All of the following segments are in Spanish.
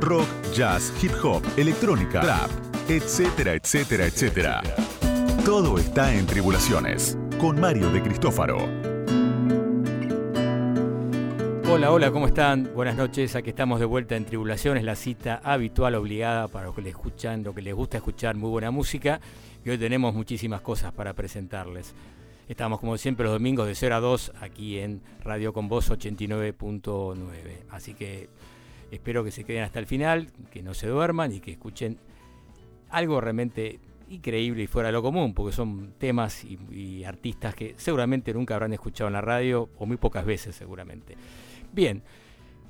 rock, jazz, hip hop, electrónica, trap, etcétera, etcétera, etcétera. Todo está en Tribulaciones, con Mario de Cristófaro. Hola, hola, ¿cómo están? Buenas noches, aquí estamos de vuelta en Tribulaciones, la cita habitual, obligada para los que les escuchan, lo que les gusta escuchar muy buena música. Y hoy tenemos muchísimas cosas para presentarles. Estamos como siempre los domingos de 0 a 2 aquí en Radio Con Voz 89.9. Así que espero que se queden hasta el final, que no se duerman y que escuchen algo realmente increíble y fuera de lo común, porque son temas y, artistas que seguramente nunca habrán escuchado en la radio o muy pocas veces seguramente. Bien,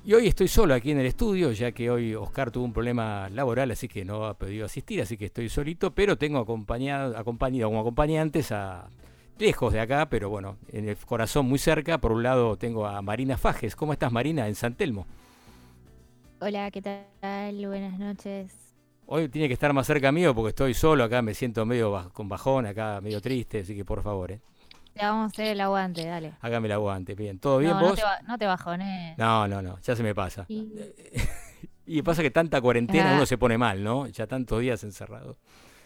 y hoy estoy solo aquí en el estudio, ya que hoy Oscar tuvo un problema laboral, así que no ha podido asistir, así que estoy solito, pero tengo acompañado, acompañado como acompañantes a lejos de acá, pero bueno, en el corazón muy cerca. Por un lado tengo a Marina Fajes. ¿Cómo estás, Marina, en San Telmo? Hola, ¿qué tal? Buenas noches. Hoy tiene que estar más cerca mío porque estoy solo acá, me siento medio con bajón, acá medio triste, así que por favor, ¿eh? Te vamos a hacer el aguante, dale. Hágame el aguante, bien. ¿Todo bien vos? No te, bajones. No, no, no, ya se me pasa. Y, pasa que tanta cuarentena uno se pone mal, ¿no? Ya tantos días encerrado.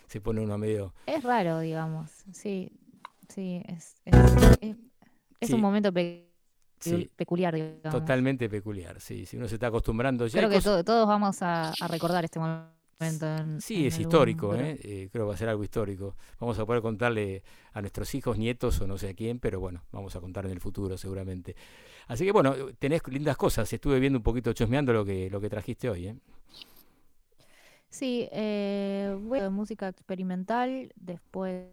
Se pone uno medio... Es raro, digamos, sí. Sí, es, es, un momento peculiar, digamos. Totalmente peculiar, sí. Si uno se está acostumbrando ya. Creo que todos vamos a, recordar este momento. sí, es histórico, ¿eh? ¿eh? creo que va a ser algo histórico. Vamos a poder contarle a nuestros hijos, nietos o no sé a quién, pero bueno, vamos a contar en el futuro seguramente. Así que bueno, tenés lindas cosas. Estuve viendo un poquito chosmeando lo que, lo que trajiste hoy. ¿eh? Sí, eh, bueno, música experimental, después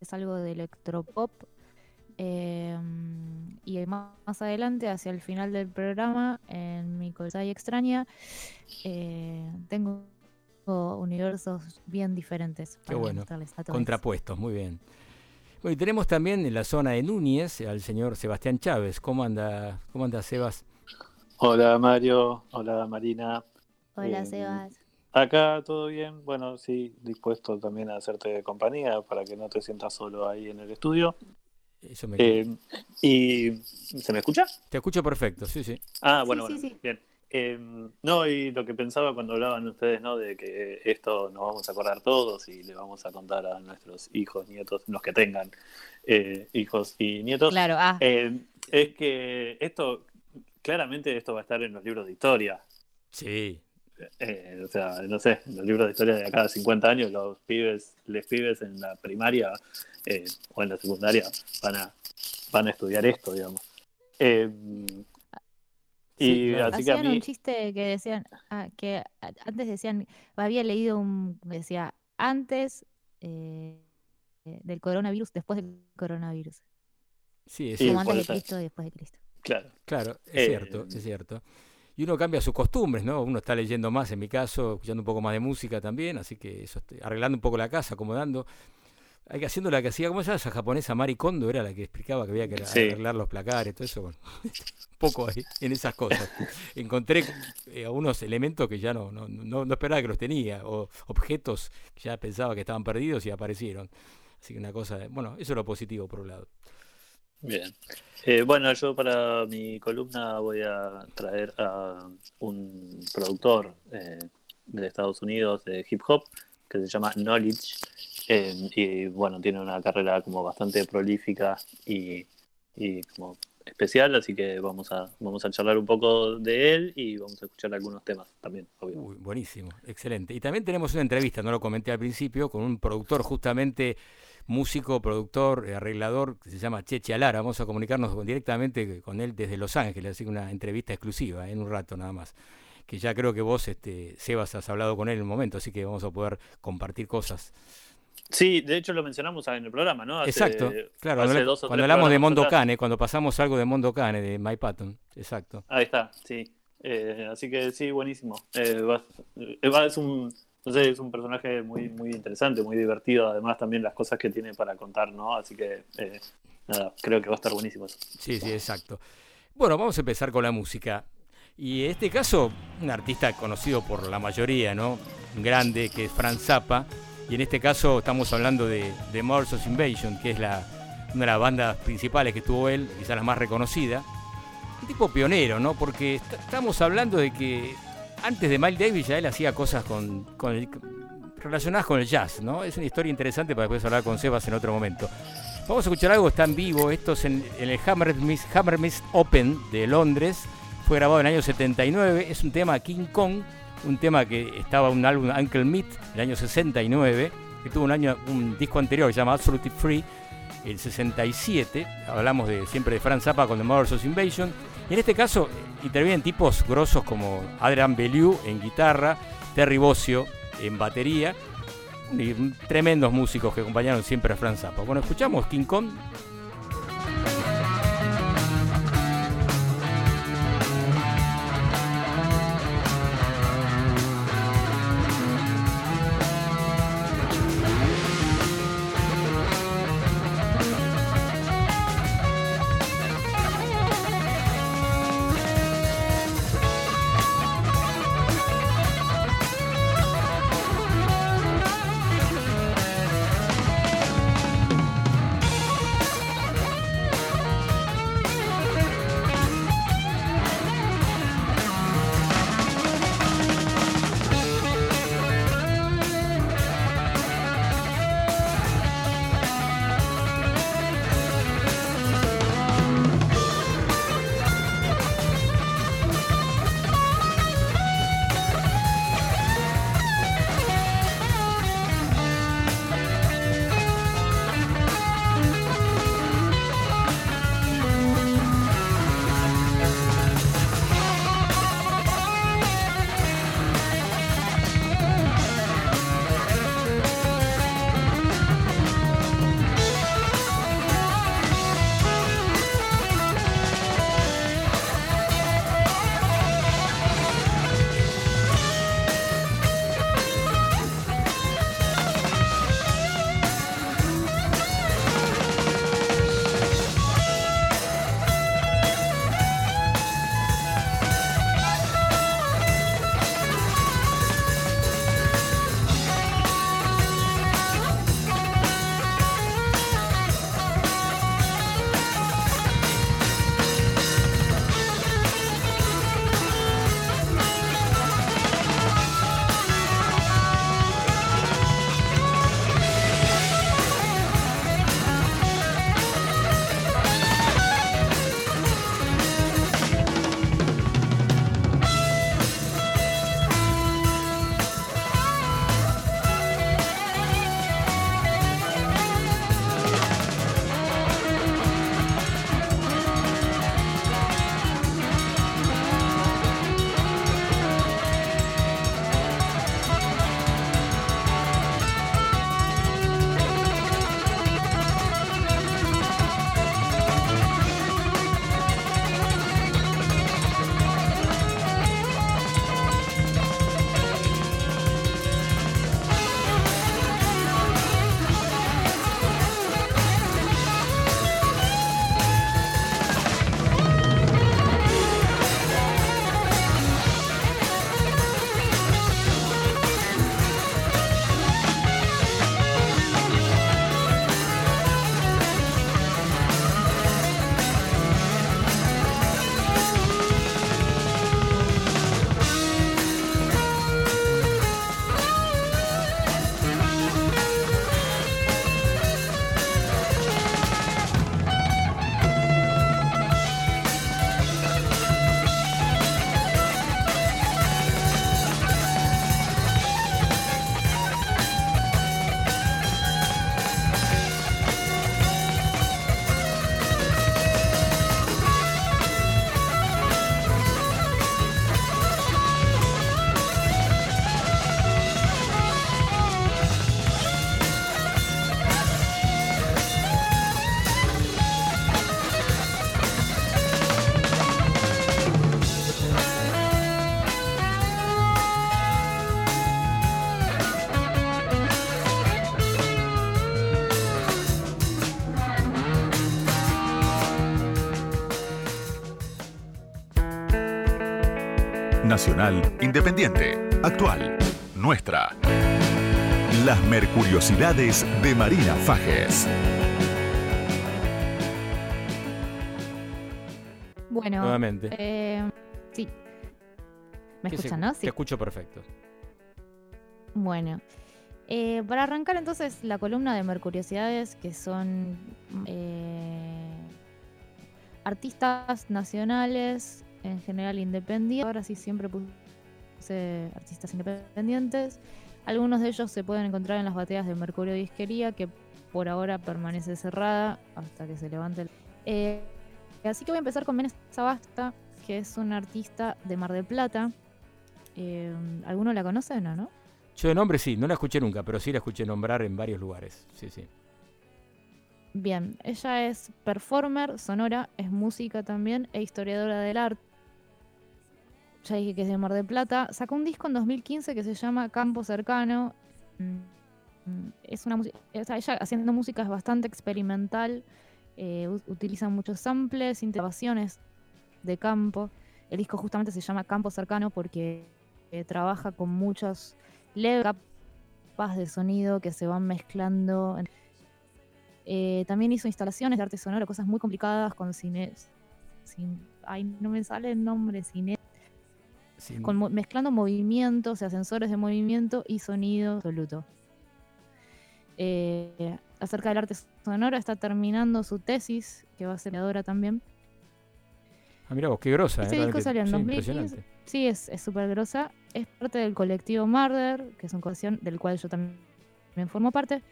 es algo de electropop. Em, y más, adelante, hacia el final del programa, en mi cosa extraña, eh, tengo universos bien diferentes. Qué bueno. Contrapuestos, muy bien. Bueno, y tenemos también en la zona de Núñez al señor Sebastián Chávez. ¿Cómo anda, cómo anda Sebas? Hola Mario, hola Marina. Hola eh, Sebas. Acá todo bien, bueno, sí, dispuesto también a hacerte compañía para que no te sientas solo ahí en el estudio. Eso me eh, ¿Y se me escucha? Te escucho perfecto, sí, sí. Ah, bueno, bueno, bien. Eh, no, y lo que pensaba cuando hablaban ustedes, ¿no? De que esto nos vamos a acordar todos y le vamos a contar a nuestros hijos, nietos, los que tengan eh, hijos y nietos. Claro, ah. es que esto, claramente esto va a estar en los libros de historia. Sí, eh, o sea, no sé, los libros de historia de acá 50 años, los pibes, les pibes en la primaria eh, o en la secundaria van a, van a estudiar esto, digamos. Eh, y así que a mí... un chiste que decían, ah, que antes decían, había leído un, decía, antes del coronavirus, después del coronavirus. Sí, es Como antes de Cristo y después de Cristo. Claro. Claro, es cierto, es cierto y uno cambia sus costumbres, ¿no? Uno está leyendo más, en mi caso, escuchando un poco más de música también, así que eso, arreglando un poco la casa, acomodando. Hay que haciendo la que hacía, ¿cómo se llama esa japonesa? Mari Kondo era la que explicaba que había que arreglar los placares, todo eso. Bueno, un poco ahí, en esas cosas. Encontré eh, algunos elementos que ya no, no, no, no, esperaba que los tenía, o objetos que ya pensaba que estaban perdidos y aparecieron. Así que una cosa, bueno, eso es lo positivo por un lado. Bien. Eh, bueno, yo para mi columna voy a traer a un productor eh, de Estados Unidos de hip hop que se llama Knowledge. Eh, y bueno, tiene una carrera como bastante prolífica y, como especial, así que vamos a, vamos a charlar un poco de él y vamos a escuchar algunos temas también, buenísimo, excelente. Y también tenemos una entrevista, no lo comenté al principio, con un productor justamente músico, productor, eh, arreglador, que se llama Cheche Alara. Vamos a comunicarnos directamente con él desde Los Ángeles, así que una entrevista exclusiva en un rato nada más. Que ya creo que vos, este, Sebas, has hablado con él en un momento, así que vamos a poder compartir cosas. Sí, de hecho lo mencionamos en el programa, ¿no? exacto, claro, cuando, hablamos de Mondo Cane, cuando pasamos algo de Mondo Cane, de My Patton, exacto. Ahí está, sí. Eh, así que sí, buenísimo. Eh, es un, entonces es un personaje muy, muy interesante, muy divertido, además también las cosas que tiene para contar, ¿no? Así que eh, nada, creo que va a estar buenísimo eso. Sí, sí, exacto. Bueno, vamos a empezar con la música. Y en este caso, un artista conocido por la mayoría, ¿no? Un grande, que es Franz Zappa. Y en este caso estamos hablando de, de of Invasion, que es la, una de las bandas principales que tuvo él, quizás la más reconocida. Un tipo pionero, ¿no? Porque estamos hablando de que antes de Miles Davis ya él hacía cosas con, relacionadas con el jazz, ¿no? Es una historia interesante para después hablar con Sebas en otro momento. Vamos a escuchar algo, está en vivo, esto es en, el Hammersmith, Open de Londres, fue grabado en el año 79, es un tema King Kong, un tema que estaba en un álbum Uncle Meat el año 69, que tuvo un año un disco anterior que se llama Absolutely Free, el 67, hablamos de siempre de Franz Zappa con The Mothers of Invasion, en este caso intervienen tipos grosos como Adrian Bellew en guitarra, Terry Bossio en batería, y tremendos músicos que acompañaron siempre a Franz Zappa. Bueno, escuchamos King Kong Nacional, independiente, actual, nuestra. Las Mercuriosidades de Marina Fajes. Bueno, nuevamente. Eh, sí. ¿Me se- escuchan, no? Te escucho perfecto. Bueno, eh, para arrancar entonces la columna de Mercuriosidades, que son eh, artistas nacionales, en general independientes, ahora sí siempre puse artistas independientes. Algunos de ellos se pueden encontrar en las bateas de Mercurio Disquería, que por ahora permanece cerrada hasta que se levante el... Eh, así que voy a empezar con Menes Sabasta, que es una artista de Mar del Plata. Eh, ¿Alguno la conoce? No, ¿no? Yo de nombre sí, no la escuché nunca, pero sí la escuché nombrar en varios lugares. Sí, sí. Bien, ella es performer, sonora, es música también e historiadora del arte. Ya dije que es de Mar del Plata. Sacó un disco en 2015 que se llama Campo Cercano. Mm, mm, Es una o sea, ella haciendo música es bastante experimental. eh, utiliza muchos samples, intervenciones de campo. El disco justamente se llama Campo Cercano porque eh, trabaja con muchos leves capas de sonido que se van mezclando. eh, también hizo instalaciones de arte sonoro, cosas muy complicadas con cine. Sin, ay, no me sale el nombre, cine. Sí, Con, mezclando movimientos, o sea, sensores de movimiento y sonido absoluto. Eh, acerca del arte sonoro, está terminando su tesis, que va a ser creadora también. Ah, mira vos, qué grosa. Este eh, disco salió en Sí, 2015. impresionante. Sí, es súper grosa. Es parte del colectivo Murder, que es una colección del cual yo también formo parte.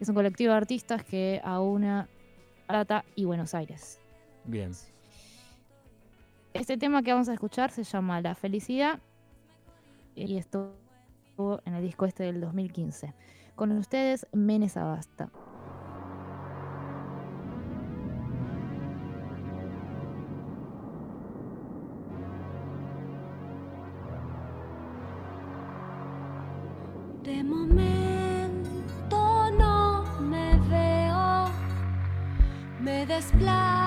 Es un colectivo de artistas que aúna Plata y Buenos Aires. Bien. Este tema que vamos a escuchar se llama La Felicidad y estuvo en el disco este del 2015. Con ustedes, Menes Abasta. De momento no me veo, me desplazo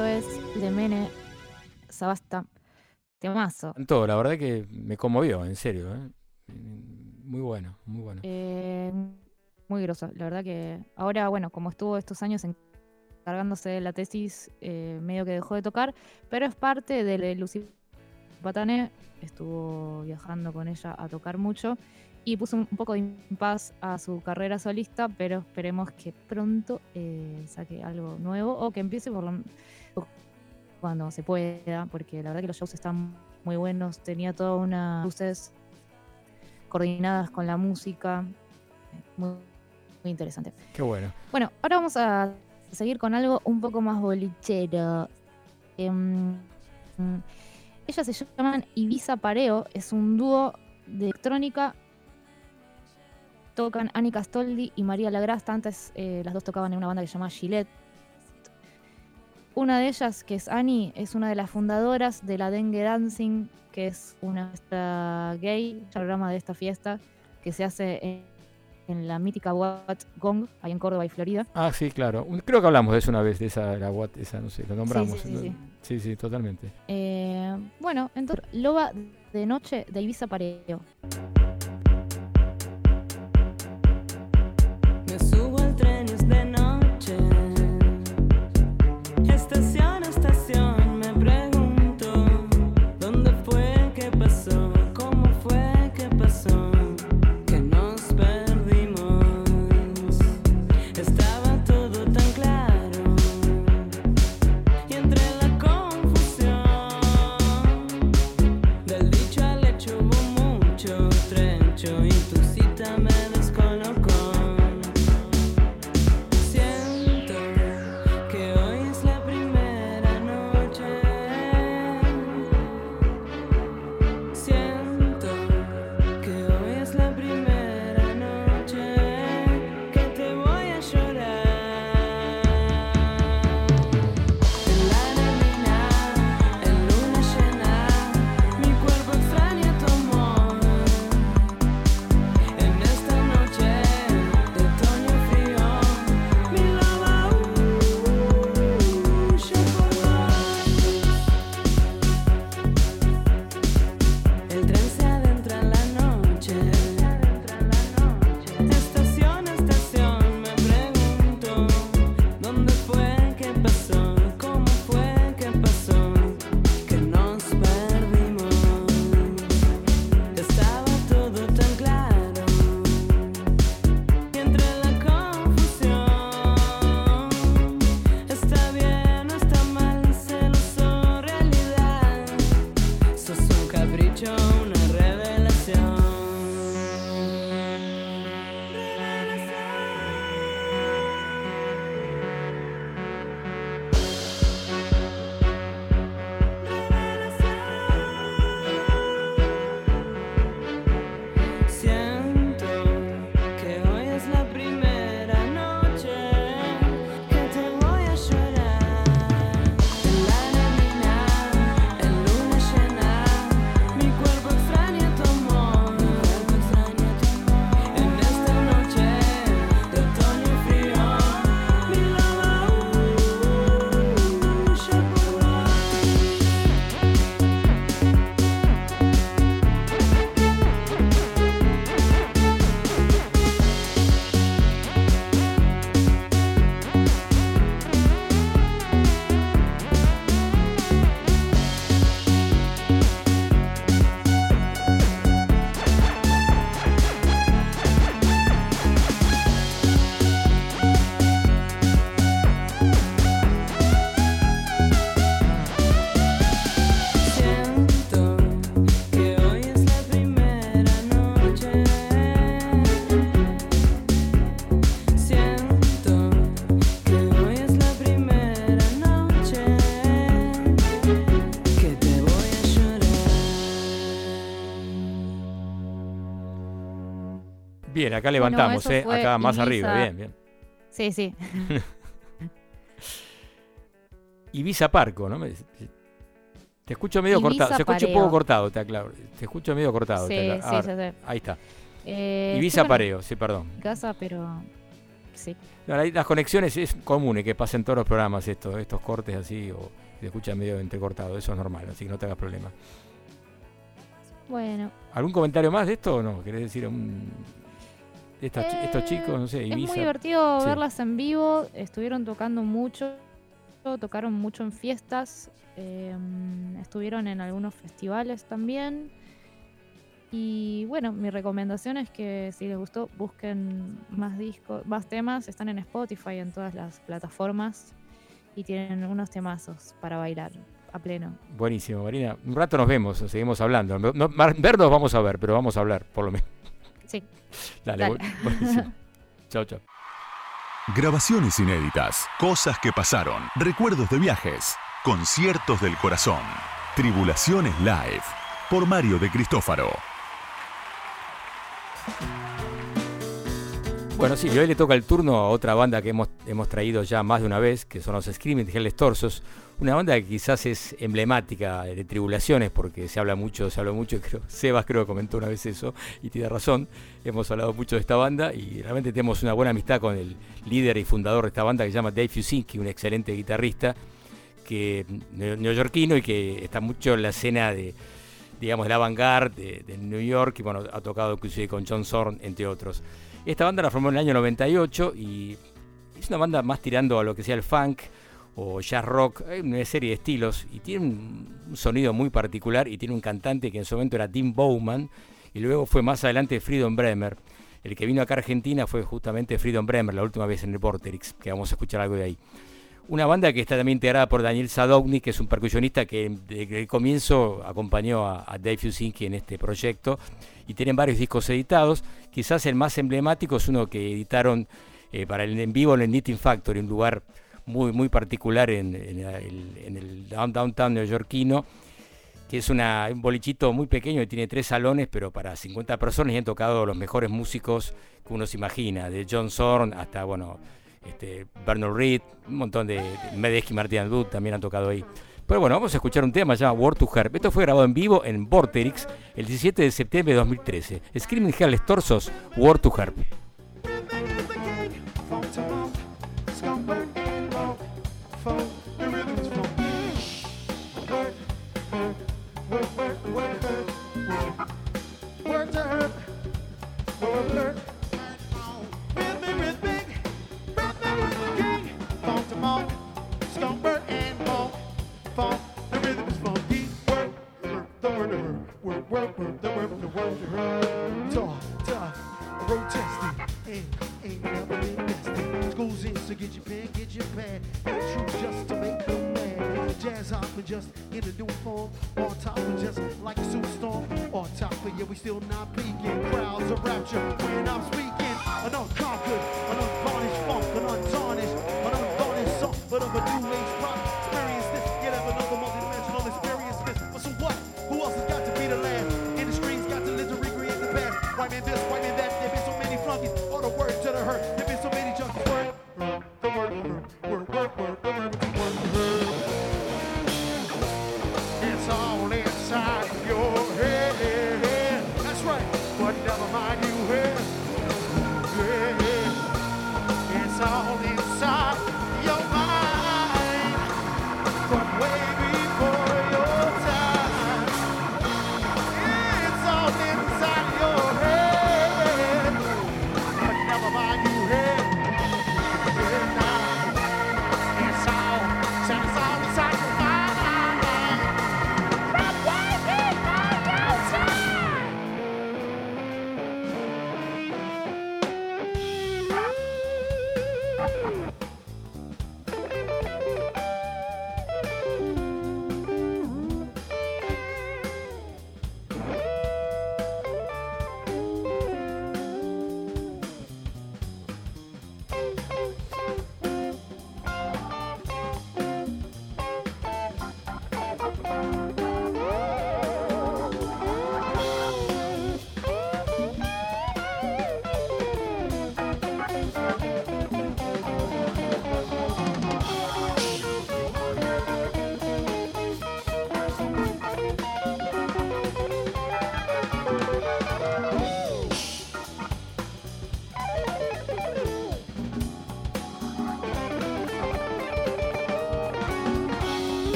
Esto es Lemene Sabasta. Temazo. Todo, la verdad que me conmovió, en serio. ¿eh? Muy bueno, muy bueno. Eh, muy groso. La verdad que ahora, bueno, como estuvo estos años encargándose de la tesis, eh, medio que dejó de tocar, pero es parte de de Lucy Patane. Estuvo viajando con ella a tocar mucho y puso un un poco de impas a su carrera solista, pero esperemos que pronto eh, saque algo nuevo o que empiece por lo cuando se pueda, porque la verdad que los shows están muy buenos. Tenía toda una luces coordinadas con la música. Muy, muy interesante. Qué bueno. Bueno, ahora vamos a seguir con algo un poco más bolichero. Em, ellas se llaman Ibiza Pareo, es un dúo de electrónica. Tocan Annie Castoldi y María Lagrasta. Antes eh, las dos tocaban en una banda que se llama Gillette. Una de ellas, que es Annie, es una de las fundadoras de la Dengue Dancing, que es una fiesta gay, programa de esta fiesta, que se hace en, en la mítica Wat Gong, ahí en Córdoba y Florida. Ah, sí, claro. Creo que hablamos de eso una vez, de esa, la Watt, esa, no sé, lo nombramos. sí, ¿no? sí. sí, sí, totalmente. Eh, bueno, entonces, Loba de Noche de Ibiza Pareo. Bien, acá levantamos, ¿eh? Acá más Ibiza. arriba, bien, bien. Sí, sí. Ibiza Parco, ¿no? Te escucho medio Ibiza cortado. Se escucha un poco cortado, te aclaro. Te escucho medio cortado. Sí, te sí. Ahí está. Eh, Ibiza Pareo, sí, perdón. casa, pero Sí. Las conexiones es común y que pasen todos los programas estos, estos cortes así o se escucha medio entrecortado, eso es normal, así que no te hagas problema. Bueno, ¿Algún comentario más de esto o no? ¿Querés decir un- estos Eh, chicos, no sé, es muy Ibiza? divertido Sí. verlas en vivo. Estuvieron tocando mucho, tocaron mucho en fiestas, eh, estuvieron en algunos festivales también. Y bueno, mi recomendación es que si les gustó, busquen más discos, más temas. Están en Spotify, en todas las plataformas. Y tienen unos temazos para bailar a pleno. Buenísimo, Marina. Un rato nos vemos, seguimos hablando. No, no- mar- ver nos vamos a ver, pero vamos a hablar, por lo menos. Sí. Dale, Dale. bu- buenísimo. chao, chao. Grabaciones inéditas, cosas que pasaron, recuerdos de viajes, conciertos del corazón. Tribulaciones Live, por Mario de Cristófaro. Bueno, sí, y hoy le toca el turno a otra banda que hemos, hemos traído ya más de una vez, que son los Screaming Hells Torsos. Una banda que quizás es emblemática de tribulaciones, porque se habla mucho, se habla mucho, y creo, Sebas creo comentó una vez eso, y tiene razón. Hemos hablado mucho de esta banda y realmente tenemos una buena amistad con el líder y fundador de esta banda que se llama Dave Fusinski, un excelente guitarrista que neo- neoyorquino y que está mucho en la escena de digamos de la avant-garde de, de New York y bueno, ha tocado inclusive con John Zorn entre otros. Esta banda la formó en el año 98 y es una banda más tirando a lo que sea el funk o jazz rock, una serie de estilos y tiene un, sonido muy particular y tiene un cantante que en su momento era Tim Bowman y luego fue más adelante Freedom Bremer. El que vino acá a Argentina fue justamente Freedom Bremer, la última vez en el Vorterix, que vamos a escuchar algo de ahí. Una banda que está también integrada por Daniel Sadovnik, que es un percusionista que desde el comienzo acompañó a, a Dave Fusinski en este proyecto y tienen varios discos editados. Quizás el más emblemático es uno que editaron eh, para el en vivo en el Knitting Factory, un lugar muy, muy particular en, el, en el down- downtown neoyorquino, que es una- un bolichito muy pequeño que tiene tres salones, pero para 50 personas y han tocado los mejores músicos que uno se imagina, de John Zorn hasta, bueno, este, Bernard Reed, un montón de, de Medeski Martin Wood también han tocado ahí. Pero bueno, vamos a escuchar un tema llamado Word to Herb. Esto fue grabado en vivo en Vorterix el 17 de septiembre de 2013. Screaming Hells Torsos, Word to Herb. return. With. Funk stomper and funk. Funk, the rhythm is. Work, work, the work, work, work, work, the the the protesting. Ain't. School's in, so get your pen, get your pen. It's true just to make Jazz hop and just in a new form. On top of just like a superstorm. On top of yeah, we still not peaking. Crowds of rapture when I'm speaking. An unconquered, an unvarnished funk, an untarnished, an unvarnished song, but of a new age.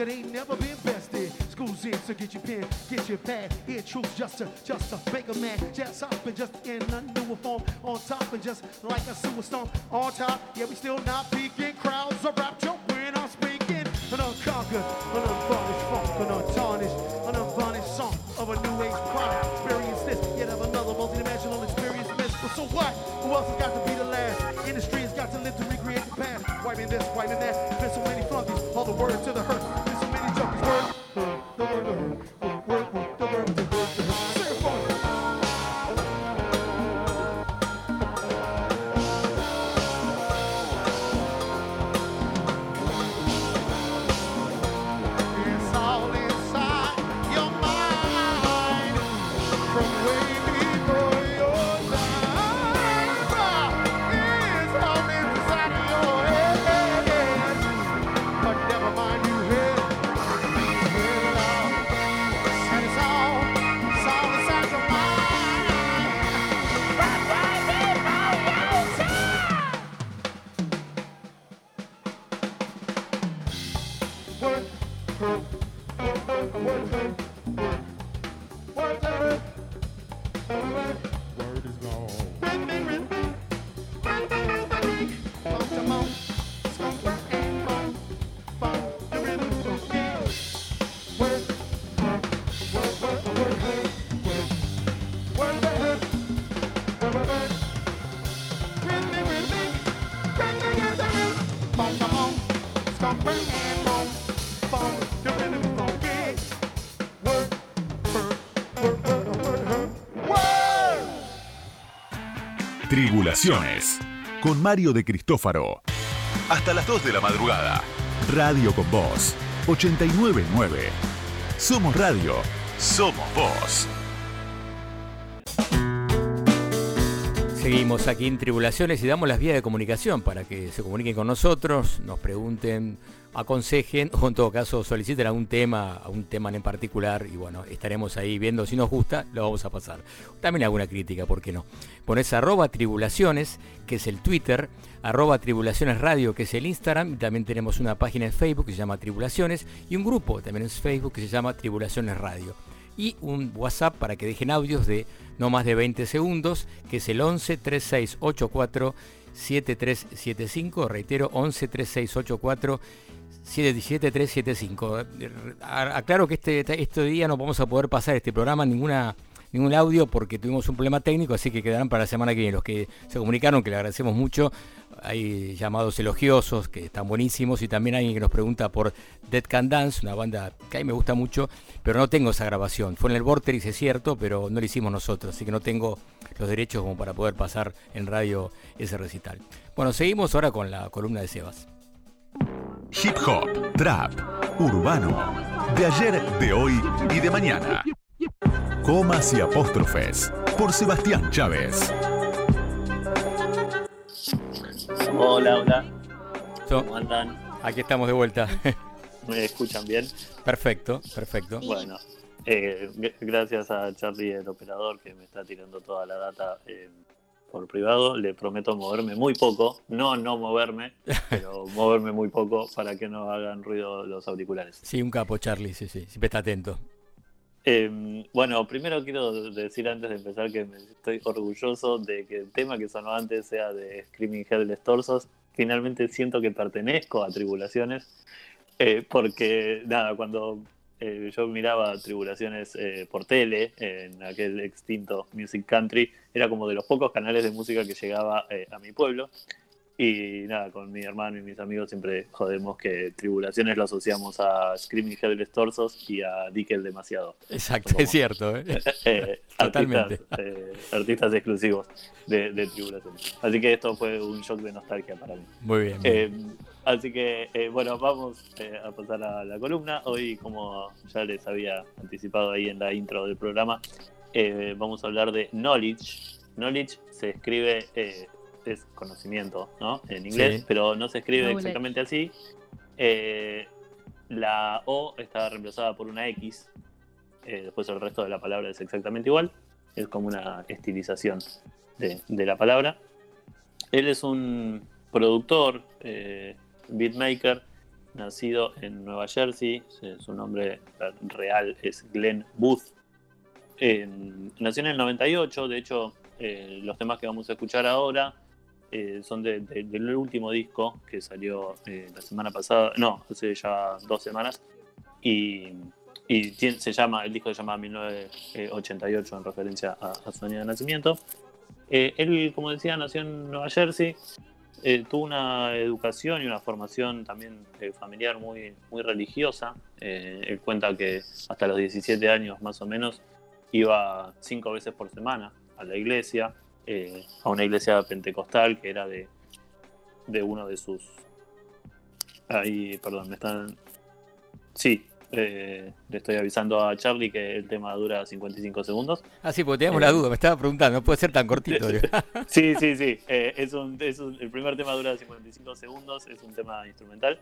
It ain't never been bested. School's in, so get your pen, get your pad. Here, truth, just to, just to make a man. Just up and just in a newer form. On top and just like a sewer. On top, yeah, we still not peaking. Crowds are rapture when I'm speaking. An unconquered, an unvarnished funk, an untarnished, an unvarnished song of a new age product. Experience this, yet have another multidimensional experience. Miss. But so what? Who else has got to be the last? Industry has got to live to recreate the past. Wiping this, wiping that. Been so many flunkies, all the words to the hurt. Tribulaciones con Mario de Cristófaro. Hasta las 2 de la madrugada. Radio con Voz 899. Somos radio. Somos voz. Seguimos aquí en Tribulaciones y damos las vías de comunicación para que se comuniquen con nosotros, nos pregunten, aconsejen o en todo caso soliciten algún tema, algún tema en particular y bueno, estaremos ahí viendo si nos gusta, lo vamos a pasar. También alguna crítica, ¿por qué no? Pones arroba tribulaciones, que es el Twitter, arroba tribulaciones radio, que es el Instagram, y también tenemos una página en Facebook que se llama Tribulaciones y un grupo también en Facebook que se llama Tribulaciones Radio y un WhatsApp para que dejen audios de no más de 20 segundos, que es el 11 3684 7375, reitero 11 3684 77375. Aclaro que este, este día no vamos a poder pasar este programa ninguna ningún audio porque tuvimos un problema técnico, así que quedarán para la semana que viene. Los que se comunicaron, que le agradecemos mucho, hay llamados elogiosos que están buenísimos y también alguien que nos pregunta por Dead Can Dance, una banda que a mí me gusta mucho, pero no tengo esa grabación. Fue en el Vortex, es cierto, pero no lo hicimos nosotros, así que no tengo los derechos como para poder pasar en radio ese recital. Bueno, seguimos ahora con la columna de Sebas. Hip hop, trap, urbano, de ayer, de hoy y de mañana. Comas y apóstrofes por Sebastián Chávez. Hola, hola. ¿Cómo andan? aquí estamos de vuelta. ¿Me escuchan bien? perfecto, perfecto. Bueno, eh, gracias a Charlie, el operador, que me está tirando toda la data eh, por privado. Le prometo moverme muy poco, no no moverme, pero moverme muy poco para que no hagan ruido los auriculares. Sí, un capo, Charlie, sí, sí, siempre está atento. Eh, bueno, primero quiero decir antes de empezar que estoy orgulloso de que el tema que sonó antes sea de Screaming Headless Torsos. Finalmente siento que pertenezco a Tribulaciones, eh, porque nada, cuando eh, yo miraba Tribulaciones eh, por tele, en aquel extinto Music Country, era como de los pocos canales de música que llegaba eh, a mi pueblo. Y nada, con mi hermano y mis amigos siempre jodemos que Tribulaciones lo asociamos a Screaming Headless Torsos y a Dick el Demasiado. Exacto, Como- es cierto. ¿eh? Eh, Totalmente. Artistas, eh, artistas exclusivos de, de Tribulaciones. Así que esto fue un shock de nostalgia para mí. Muy bien. Eh, bien. así que, eh, bueno, vamos eh, a pasar a la columna. Hoy, como ya les había anticipado ahí en la intro del programa, eh, vamos a hablar de knowledge. Knowledge se escribe, es conocimiento, ¿no? En inglés, Sí. pero no se escribe Knowledge. exactamente así. Eh, la O está reemplazada por una X. eh, después el resto de la palabra es exactamente igual. Es como una estilización de, de la palabra. Él es un productor, eh, beatmaker, nacido en Nueva Jersey, su nombre real es Glenn Booth. Eh, nació en el 98, de hecho eh, los temas que vamos a escuchar ahora eh, son de- de- del último disco que salió eh, la semana pasada, no, hace ya dos semanas, y, y tiene- se llama, el disco se llama 1988 en referencia a, a su año de nacimiento. Eh, él, como decía, nació en Nueva Jersey, eh, tuvo una educación y una formación también eh, familiar muy, muy religiosa. Eh, él cuenta que hasta los 17 años más o menos iba cinco veces por semana a la iglesia, eh, a una iglesia pentecostal que era de, de uno de sus... Ahí, perdón, me están... Sí, eh, le estoy avisando a Charlie que el tema dura 55 segundos. Ah, sí, porque teníamos Eh, la duda, me estaba preguntando, no puede ser tan cortito. Sí, sí, sí. eh, es un, es un- el primer tema dura 55 segundos, es un tema instrumental.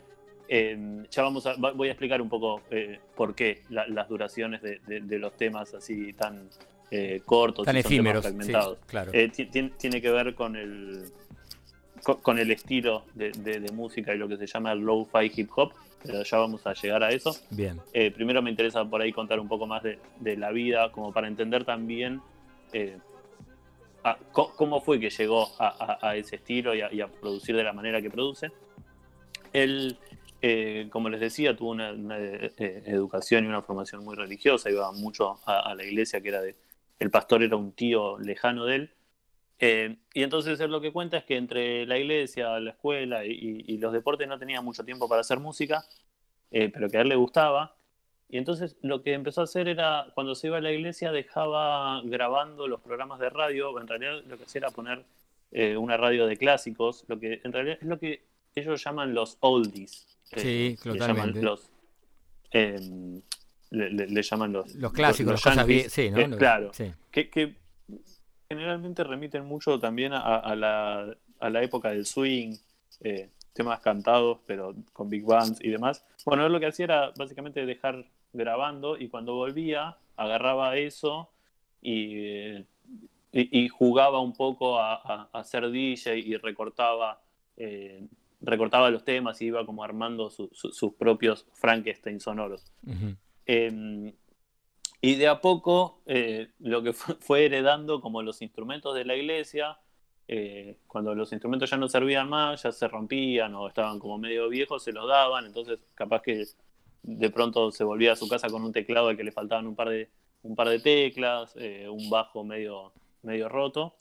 Eh, ya vamos a, voy a explicar un poco eh, por qué la- las duraciones de, de- de los temas así tan eh, cortos Tan y son temas efímeros. sí, fragmentados. claro. Eh, ti- ti- tiene que ver con el con, con el estilo de, de- de música y lo que se llama el lo-fi hip hop, pero ya vamos a llegar a eso. Bien. Eh, primero me interesa por ahí contar un poco más de, de la vida, como para entender también eh, a- cómo fue que llegó a, a- a ese estilo y a, y a producir de la manera que produce. Él, eh, como les decía, tuvo una, una, eh, educación y una formación muy religiosa, iba mucho a la iglesia, que era de... El pastor era un tío lejano de él. Eh, y entonces él lo que cuenta es que entre la iglesia, la escuela y, y- y los deportes no tenía mucho tiempo para hacer música, eh, pero que a él le gustaba. Y entonces lo que empezó a hacer era, cuando se iba a la iglesia, dejaba grabando los programas de radio. En realidad lo que hacía era poner eh, una radio de clásicos, lo que en realidad es lo que ellos llaman los oldies. Sí, le llaman totalmente. los, le, le- le llaman los, Los clásicos, los las cosas bien, yankees, sí, ¿no? eh, Los- claro, sí. que, que generalmente remiten mucho también a, a la, a la época del swing, eh, temas cantados, pero con big bands y demás. Bueno, él lo que hacía era básicamente dejar grabando y cuando volvía agarraba eso y, eh, y, y jugaba un poco a, a, ser DJ y recortaba, eh, recortaba los temas y iba como armando su- su- sus propios Frankenstein sonoros. Eh, y de a poco eh, lo que fue, heredando como los instrumentos de la iglesia, eh, cuando los instrumentos ya no servían más, ya se rompían o estaban como medio viejos, se los daban, entonces capaz que de pronto se volvía a su casa con un teclado al que le faltaban un par de, un par de teclas, eh, un bajo medio, medio roto,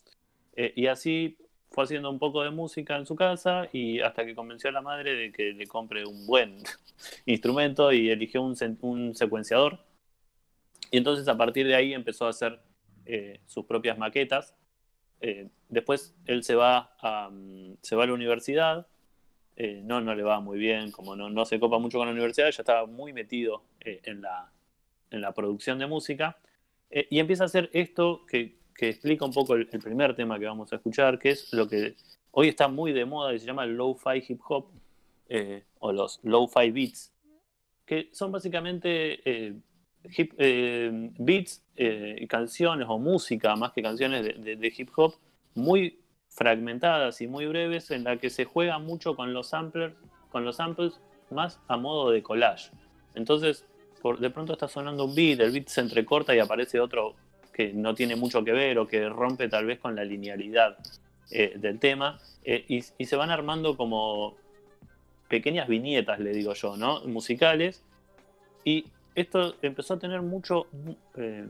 y así fue haciendo un poco de música en su casa y hasta que convenció a la madre de que le compre un buen instrumento y eligió un, un secuenciador. Y entonces a partir de ahí empezó a hacer eh, sus propias maquetas. Eh, después él se va a, mm, se va a la universidad. Eh, no, no le va muy bien, como no, no se copa mucho con la universidad, ya estaba muy metido en, la, en la producción de música. Y empieza a hacer esto que, que explica un poco el, primer tema que vamos a escuchar, que es lo que hoy está muy de moda y se llama el lo-fi hip hop, eh, o los lo-fi beats, que son básicamente eh, hip- eh, beats eh, canciones o música, más que canciones de, hip hop, muy fragmentadas y muy breves, en la que se juega mucho con los samplers, con los samples, más a modo de collage. Entonces, de pronto está sonando un beat, el beat se entrecorta y aparece otro que no tiene mucho que ver o que rompe tal vez con la linealidad eh, del tema, eh, y, y se van armando como pequeñas viñetas, le digo yo, ¿no? Musicales, y esto empezó a tener mucho, eh,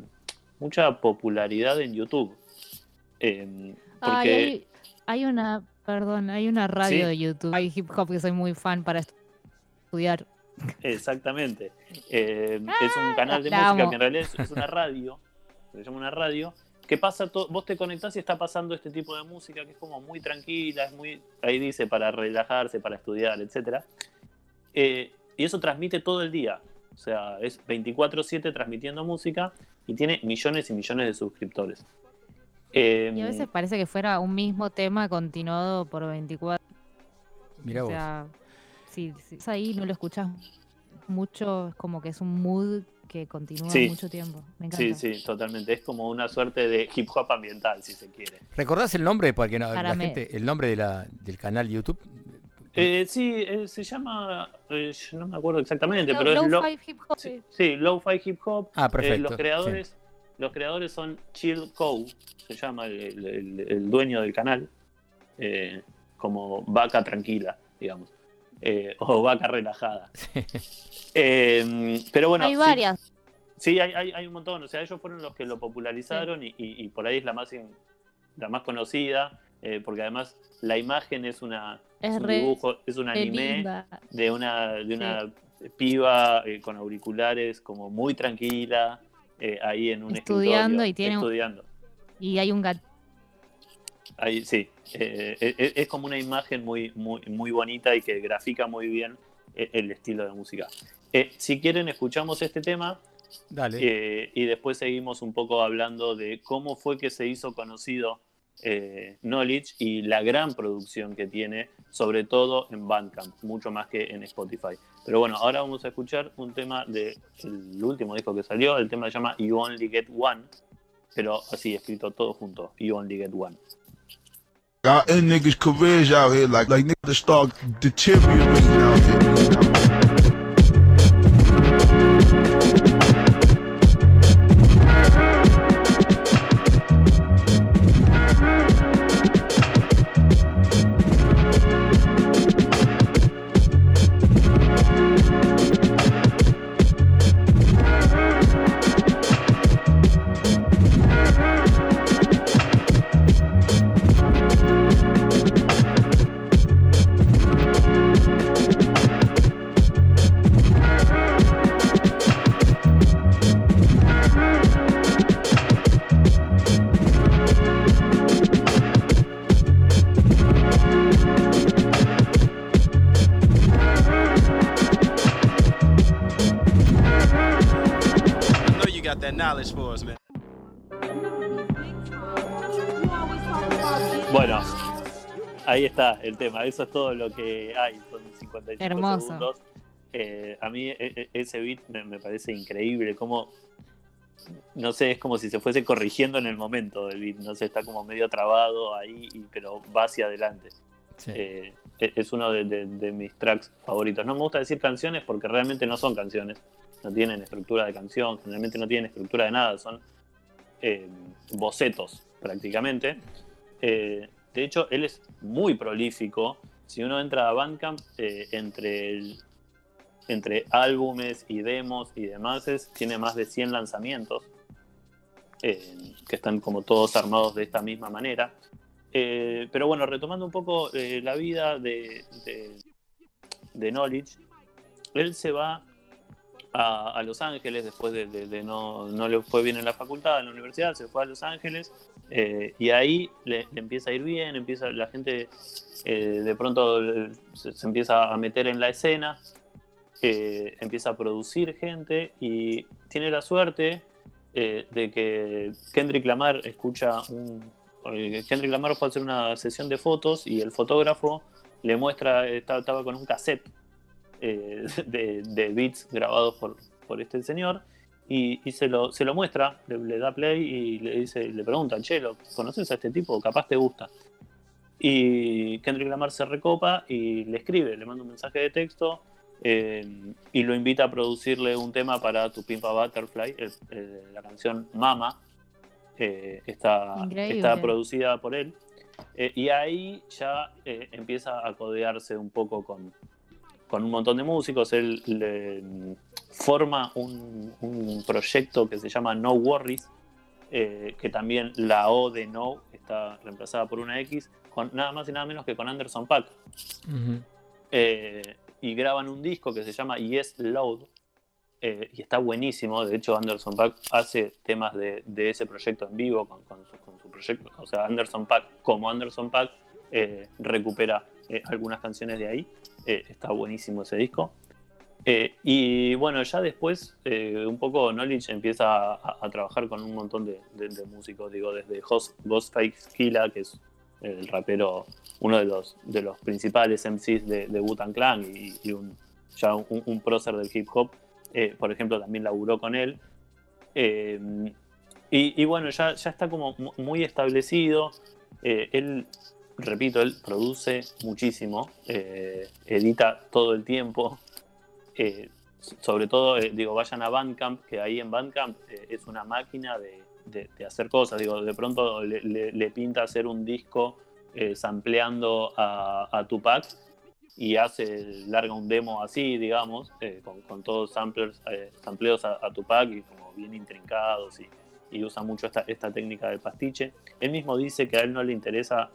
mucha popularidad en YouTube. Eh, Ay, porque hay, hay una, perdón, hay una radio Sí. de YouTube, hay hip hop que soy muy fan para estu- estudiar. Exactamente. Eh, es un canal de música amo. que en realidad es, es una radio, se llama una radio, que pasa todo, vos te conectás y está pasando este tipo de música que es como muy tranquila, es muy, ahí dice, para relajarse, para estudiar, etc. y eso transmite todo el día. O sea, es 24/7 transmitiendo música y tiene millones y millones de suscriptores. Eh, Y a veces parece que fuera un mismo tema continuado por 24. Mirá o vos. sea, si, si estás ahí no lo escuchas mucho, es como que es un mood que continúa Sí. mucho tiempo. Me sí, encanta. sí, totalmente. Es como una suerte de hip hop ambiental, si se quiere. ¿Recordás el nombre? Porque no, la gente, el nombre de la, del canal YouTube. Eh, sí, eh, se llama, eh, yo no me acuerdo exactamente, Low- pero es lo- Lo-fi hip hop. sí, sí, Lo-Fi Hip Hop. Ah, Eh, perfecto. los creadores, los creadores son Chill Co, se llama el, el- el- el dueño del canal, eh, como vaca tranquila, digamos, eh, o vaca relajada. Eh, pero bueno, Hay varias. Sí, hay, hay, hay un montón. O sea, ellos fueron los que lo popularizaron y, y- y por ahí es la más, la más conocida, eh, porque además la imagen es una Es un re, dibujo, es un anime linda. de una, de una piba eh, con auriculares como muy tranquila eh, ahí en un Estudiando escritorio, y tiene un- estudiando. Y hay un gato. Ahí, sí, eh, eh, eh, es como una imagen muy, muy, muy bonita y que grafica muy bien el estilo de música. Eh, si quieren, escuchamos este tema Dale. eh, y después seguimos un poco hablando de cómo fue que se hizo conocido eh, Knowledge y la gran producción que tiene, sobre todo en Bandcamp, mucho más que en Spotify. Pero bueno, ahora vamos a escuchar un tema del último disco que salió, el tema se llama You Only Get One, pero así escrito todo junto, You Only Get One. Y'all end niggas' careers out here like like niggas start deteriorating out here. Está el tema, eso es todo lo que hay, son 55 Hermoso. segundos. Eh, a mí e- e- ese beat me, me parece increíble, como, no sé, es como si se fuese corrigiendo en el momento del beat, no sé, está como medio trabado ahí, y- pero va hacia adelante. Sí. Eh, e- es uno de, de- de mis tracks favoritos. No me gusta decir canciones porque realmente no son canciones, no tienen estructura de canción, generalmente no tienen estructura de nada, son eh, bocetos prácticamente. Eh, de hecho, él es muy prolífico. Si uno entra a Bandcamp, eh, entre, entre álbumes y demos y demás, tiene más de 100 lanzamientos, eh, que están como todos armados de esta misma manera. Eh, pero bueno, retomando un poco la vida de, de, Knowledge, él se va a, Los Ángeles después de, de- de no, no le fue bien en la facultad, en la universidad, se fue a Los Ángeles eh, y ahí le, empieza a ir bien, empieza la gente eh, de pronto se, empieza a meter en la escena, eh, empieza a producir gente y tiene la suerte de que Kendrick Lamar escucha un... Kendrick Lamar fue a hacer una sesión de fotos y el fotógrafo le muestra, estaba, con un cassette de, de beats grabados por, por este señor y, y se, lo, se lo muestra, le, le da play y le dice, le pregunta, che, ¿lo conoces a este tipo? Capaz te gusta. Y Kendrick Lamar se recopa y le escribe, le manda un mensaje de texto eh, y lo invita a producirle un tema para Tu Pimpa Butterfly, el- el- la canción Mama, eh, está, Increíble. está producida por él. Eh, y ahí ya eh, empieza a codearse un poco con, con un montón de músicos. Él le, forma un, un proyecto que se llama No Worries, eh, que también la O de No está reemplazada por una X, con nada más y nada menos que con Anderson. Ujú. Eh, y graban un disco que se llama Yes Load. eh, y está buenísimo. De hecho, Anderson Paak hace temas de, de ese proyecto en vivo con, con su, con su proyecto. O sea, Anderson Paak, como Anderson Paak, eh, recupera eh, algunas canciones de ahí. Eh, está buenísimo ese disco. Eh, y bueno, ya después, eh, un poco Knowledge empieza a, a trabajar con un montón de, de- de músicos. Digo, desde Ghost, Ghostface Killa, que es el rapero, uno de los, de los principales MCs de, de Wu-Tang Clan y, y un, ya un, un prócer del hip hop. eh, por ejemplo, también laburó con él. Eh, y, y bueno, ya, ya está como mu- muy establecido. Él repito, él produce muchísimo, eh, edita todo el tiempo. eh, sobre todo, eh, digo, vayan a Bandcamp, que ahí en Bandcamp es una máquina de, de- hacer cosas. Digo, de pronto le, pinta hacer un disco sampleando a, Tupac y hace, larga un demo así, digamos, con, con todos samplers, sampleos a, a Tupac y como bien intrincados y, y usa mucho esta, esta técnica del pastiche. Él mismo dice que a él no le interesa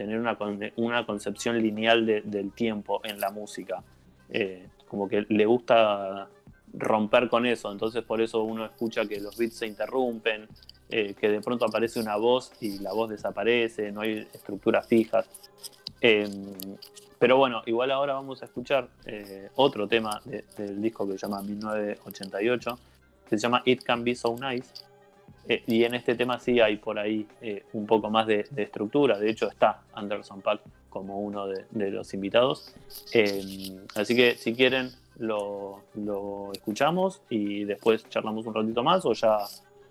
tener una, una concepción lineal de- del tiempo en la música. Eh, como que le gusta romper con eso, entonces por eso uno escucha que los beats se interrumpen, eh, que de pronto aparece una voz y la voz desaparece, no hay estructuras fijas. Eh, pero bueno, igual ahora vamos a escuchar eh, otro tema de- del disco que se llama 1988, que se llama It Can Be So Nice. Eh, y en este tema sí hay por ahí eh, un poco más de, de estructura. De hecho, está Anderson Pack como uno de, de los invitados. Eh, así que si quieren, lo, lo escuchamos y después charlamos un ratito más o ya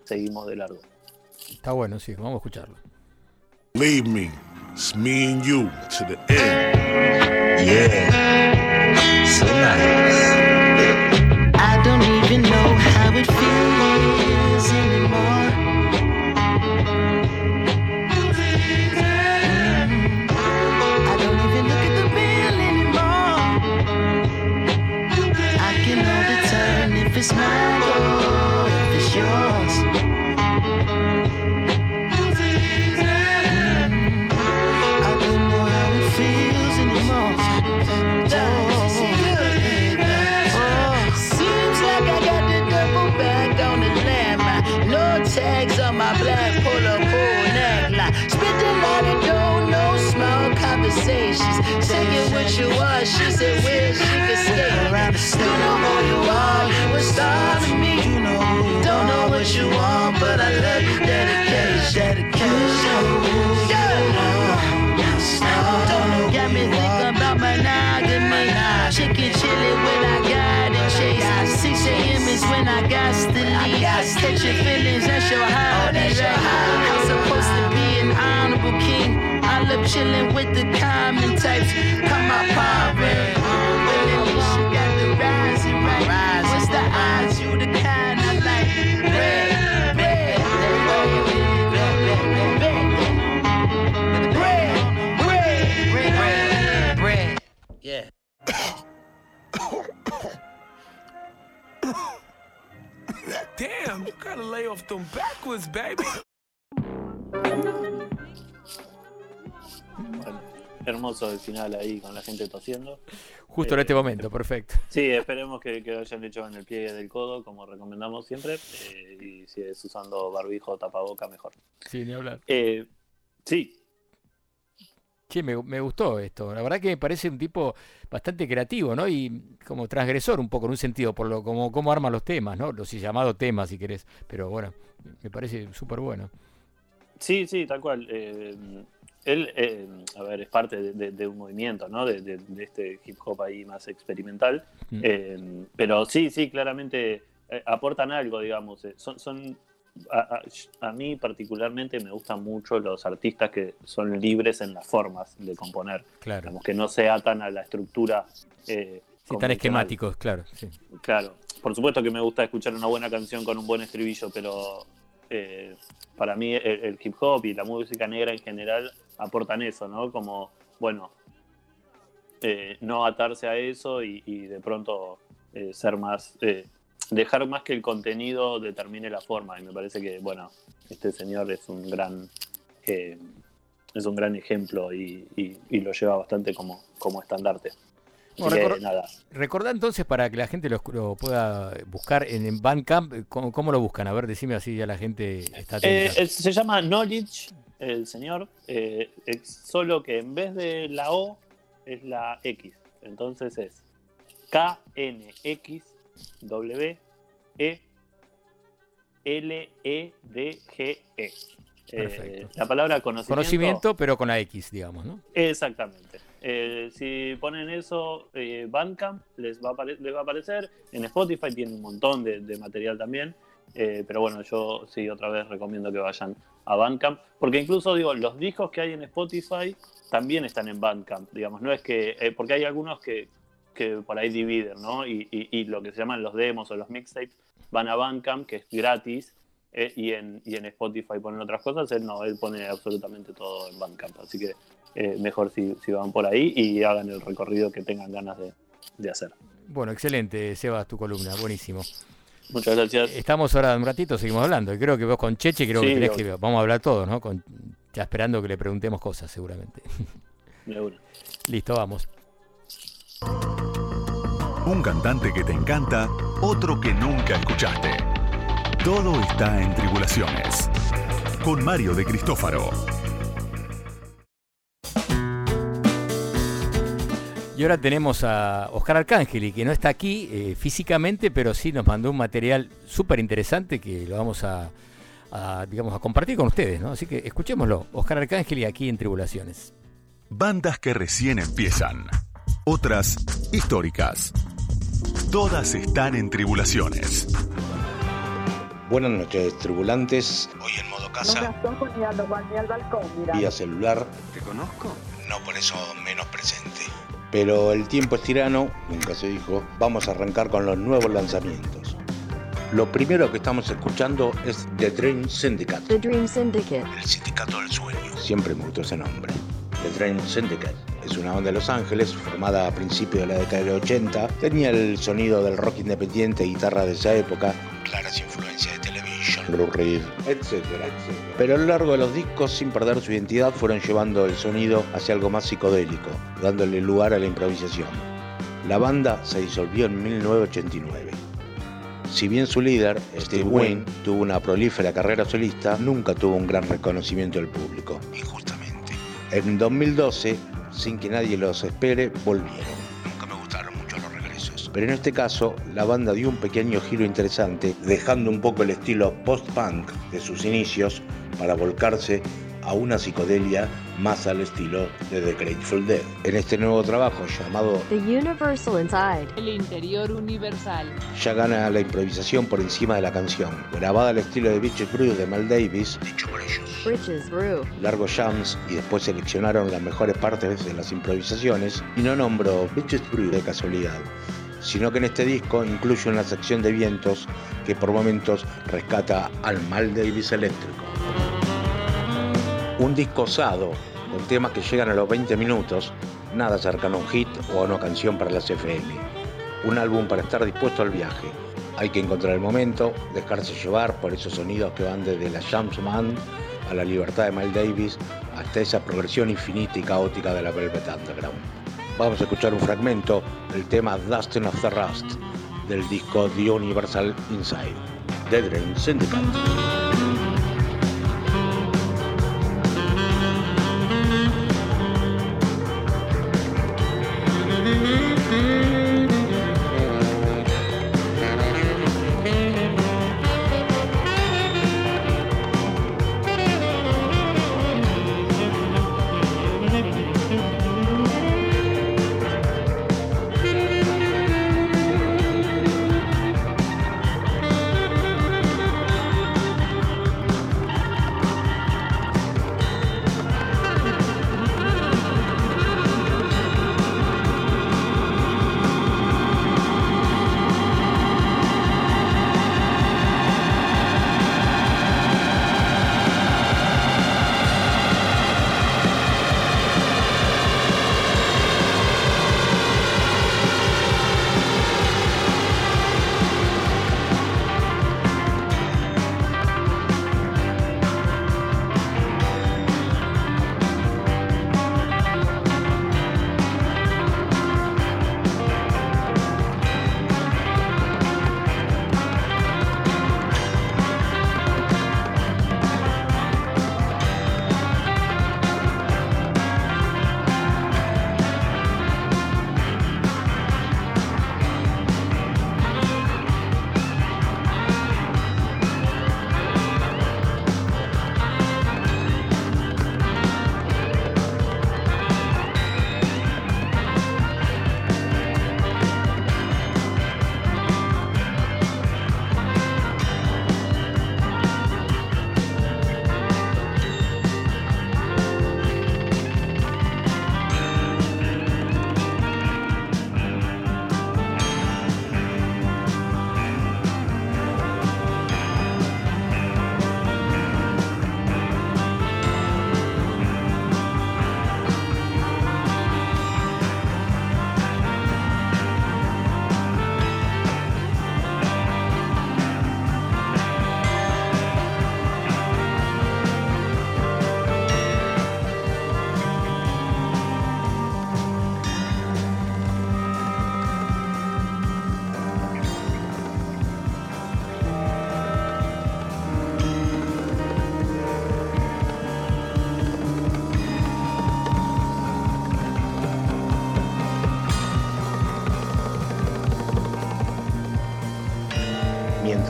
seguimos de largo. Está bueno, sí, vamos a escucharlo. Leave me, it's me and you to the end. Yeah, so nice. I don't even know how it feels Oh. back on the landmine. No tags on my black polo of dough, no small conversations. Take it what you want. She said where she could skate around. You know you are. You a star to me. Don't know what you want, but I love your dedication. Dedication. Yeah. Don't got me thinking about monogamy. Chicken chili when I got it chase. 6 a.m. is when I got to leave. Catch your feelings, oh, that's your hobby. right? I'm supposed to be an honorable king. I love chilling with the common types. Come my poverty. Damn, you gotta lay off them backwards, baby. Bueno, hermoso el final ahí con la gente tosiendo. Justo en Eh, este momento, perfecto. Sí, esperemos que, que lo hayan hecho en el pie del codo, como recomendamos siempre. eh, y si es usando barbijo o tapaboca, mejor. Sí, ni hablar. Eh, sí, Che, me, me gustó esto. La verdad que me parece un tipo bastante creativo, ¿no? Y como transgresor un poco en un sentido, por lo como cómo arma los temas, ¿no? Los llamados temas, si querés. Pero bueno, me parece súper bueno. sí, sí, tal cual. Eh, él, eh, a ver, es parte de, de- de un movimiento, ¿no? De, este hip hop ahí más experimental. Mm. Eh, pero sí, sí, claramente aportan algo, digamos. son, son a, a- a mí particularmente me gustan mucho los artistas que son libres en las formas de componer, Claro. digamos, que no se atan a la estructura. eh, Sí, tan esquemáticos, claro. Sí. Claro, por supuesto que me gusta escuchar una buena canción con un buen estribillo, pero eh, para mí el, el hip hop y la música negra en general aportan eso, ¿no? Como, bueno, eh, no atarse a eso y, y de pronto eh, ser más, dejar más que el contenido determine la forma. Y me parece que, bueno, este señor es un gran, eh, es un gran ejemplo y, y- y lo lleva bastante como, como estandarte. Bueno, que, recor- nada, Recordá entonces para que la gente lo, lo pueda buscar en, en Bandcamp, ¿cómo, cómo lo buscan? A ver, decime así ya la gente está Eh, se llama Knowledge, el señor, eh, es solo que en vez de la O es la X. Entonces es K-N-X-W-E L-E-D-G-E. Eh, Perfecto. la palabra conocimiento. Conocimiento, pero con la X, digamos, ¿no? Exactamente. Eh, si ponen eso, eh, Bandcamp les va, a les va a aparecer. En Spotify tiene un montón de, de material también. Eh, pero bueno, yo sí, otra vez recomiendo que vayan a Bandcamp, porque incluso digo, los discos que hay en Spotify también están en Bandcamp, digamos, no es que, eh, porque hay algunos que, que por ahí dividen, ¿no? Y, y- y lo que se llaman los demos o los mixtapes van a Bandcamp, que es gratis, eh, y, en, y en Spotify ponen otras cosas, él no, él pone absolutamente todo en Bandcamp, así que eh, mejor si, si van por ahí y hagan el recorrido que tengan ganas de, de hacer. Bueno, excelente, Sebas, tu columna, buenísimo. Muchas gracias. Estamos ahora un ratito, seguimos hablando. Y creo que vos con Cheche, creo que Sí, que vamos a hablar todos, ¿no? Con, ya esperando que le preguntemos cosas, seguramente. De una. Listo, vamos. Un cantante que te encanta, otro que nunca escuchaste. Todo está en Tribulaciones. Con Mario de Cristófaro. Y ahora tenemos a Oscar Arcángeli, que no está aquí eh, físicamente, pero sí nos mandó un material súper interesante que lo vamos a, a, digamos, a compartir con ustedes, ¿no? Así que escuchémoslo. Oscar Arcángeli aquí en Tribulaciones. Bandas que recién empiezan. Otras históricas. Todas están en Tribulaciones. Buenas noches, tribulantes. Hoy en modo casa, vía celular. ¿Te conozco? No por eso menos presente. Pero el tiempo es tirano, nunca se dijo. Vamos a arrancar con los nuevos lanzamientos. Lo primero que estamos escuchando es The Dream Syndicate. The Dream Syndicate. El sindicato del sueño. Siempre me gustó ese nombre. The Dream Syndicate es una banda de Los Ángeles formada a principios de la década del 80. Tenía el sonido del rock independiente y guitarra de esa época, claras influencias de Television, Blue Reed, etcétera, etcétera. Pero a lo largo de los discos, sin perder su identidad, fueron llevando el sonido hacia algo más psicodélico, dándole lugar a la improvisación. La banda se disolvió en 1989. Si bien su líder, Steve Wayne, tuvo una prolífera carrera solista, nunca tuvo un gran reconocimiento del público, injustamente. En 2012, sin que nadie los espere, volvieron. Nunca me gustaron mucho los regresos. Pero en este caso, la banda dio un pequeño giro interesante, dejando un poco el estilo post-punk de sus inicios para volcarse a una psicodelia más al estilo de The Grateful Dead. En este nuevo trabajo llamado The Universal Inside. El interior universal. ya gana la improvisación por encima de la canción. Grabada al estilo de Bitches Brew de Mal Davis, dicho por ellos. Bridges Brew. Largos jams y después seleccionaron las mejores partes de las improvisaciones y no nombro Bitches Brew de casualidad, sino que en este disco incluye una sección de vientos que por momentos rescata al Mal Davis eléctrico. Un disco osado, con temas que llegan a los 20 minutos, nada cercano a un hit o a una canción para las FM. Un álbum para estar dispuesto al viaje. Hay que encontrar el momento, dejarse llevar por esos sonidos que van desde la Jams Man a la libertad de Miles Davis hasta esa progresión infinita y caótica de la Velvet Underground. Vamos a escuchar un fragmento del tema Dustin of the Rust del disco The Universal Inside, The Dream Syndicate.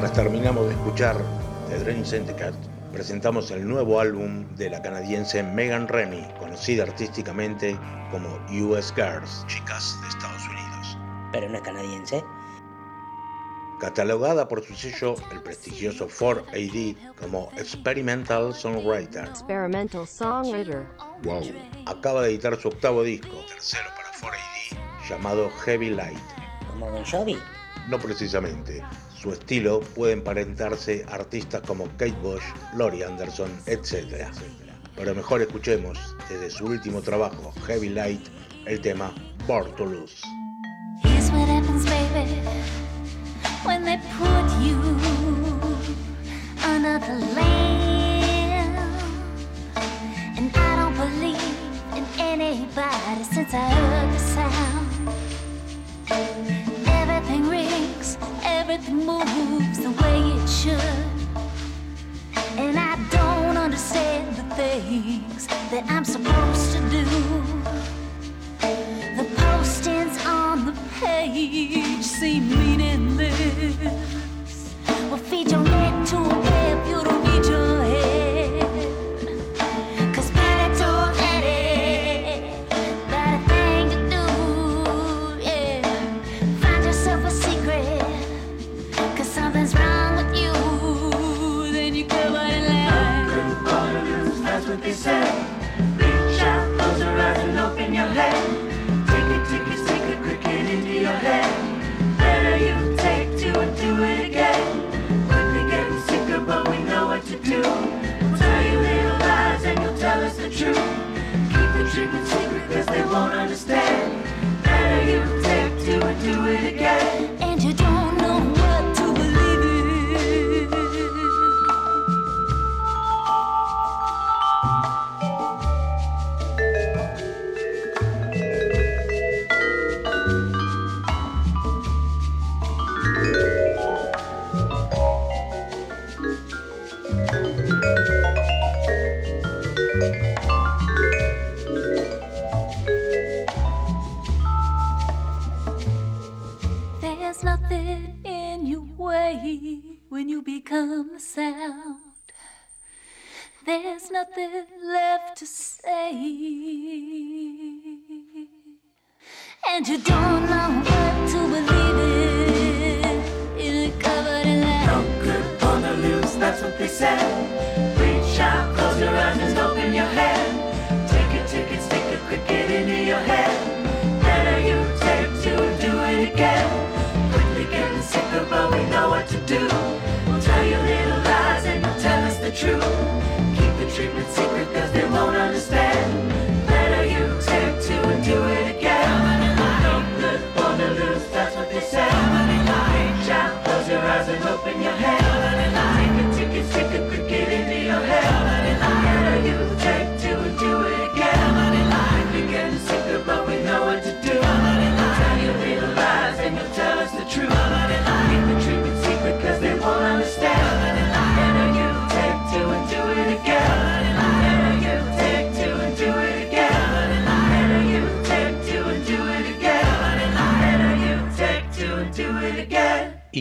Mientras terminamos de escuchar The Dream Syndicate, presentamos el nuevo álbum de la canadiense Megan Remy, conocida artísticamente como US Girls, chicas de Estados Unidos. Pero no es canadiense. Catalogada por su sello, el prestigioso 4AD, como Experimental Songwriter. Experimental songwriter. Wow. Acaba de editar su octavo disco, tercero para 4AD, llamado Heavy Light. ¿Como Bon Jovi? No precisamente. Su estilo puede emparentarse a artistas como Kate Bush, Laurie Anderson, etc. Pero mejor escuchemos desde su último trabajo, Heavy Light, el tema Born when they put you under the lamp. And I don't believe in anybody since I the sound. Everything moves the way it should. And I don't understand the things that I'm supposed to do. The postings on the page seem meaningless. Well, feed your neck to a web, you don't your to do. We'll tell you little lies and you'll tell us the truth. Keep the treatment secret cause they won't understand. Better you take two and do it again. When you become the sound. There's nothing left to say. And you don't know what to believe in. You're covered in lies. No good on the loose, that's what they say. Reach out, close your eyes and open your head. Take a ticket, stick a cricket into your head. Better you take and do it again.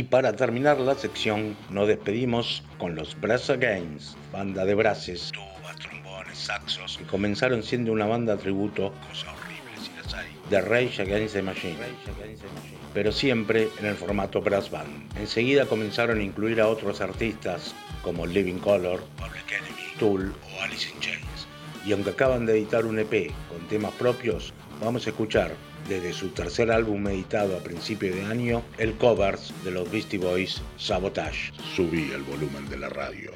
Para terminar la sección, nos despedimos con los Brass Against, banda de brases, tubas, trombones, saxos, que comenzaron siendo una banda tributo, cosa horrible si las hay, de Rage Against the Machine, pero siempre en el formato brass band. Enseguida comenzaron a incluir a otros artistas como Living Color, Public Enemy, Tool o Alice in Chains. Y aunque acaban de editar un EP con temas propios, vamos a escuchar desde su tercer álbum editado a principio de año, el covers de los Beastie Boys Sabotage. Subí el volumen de la radio.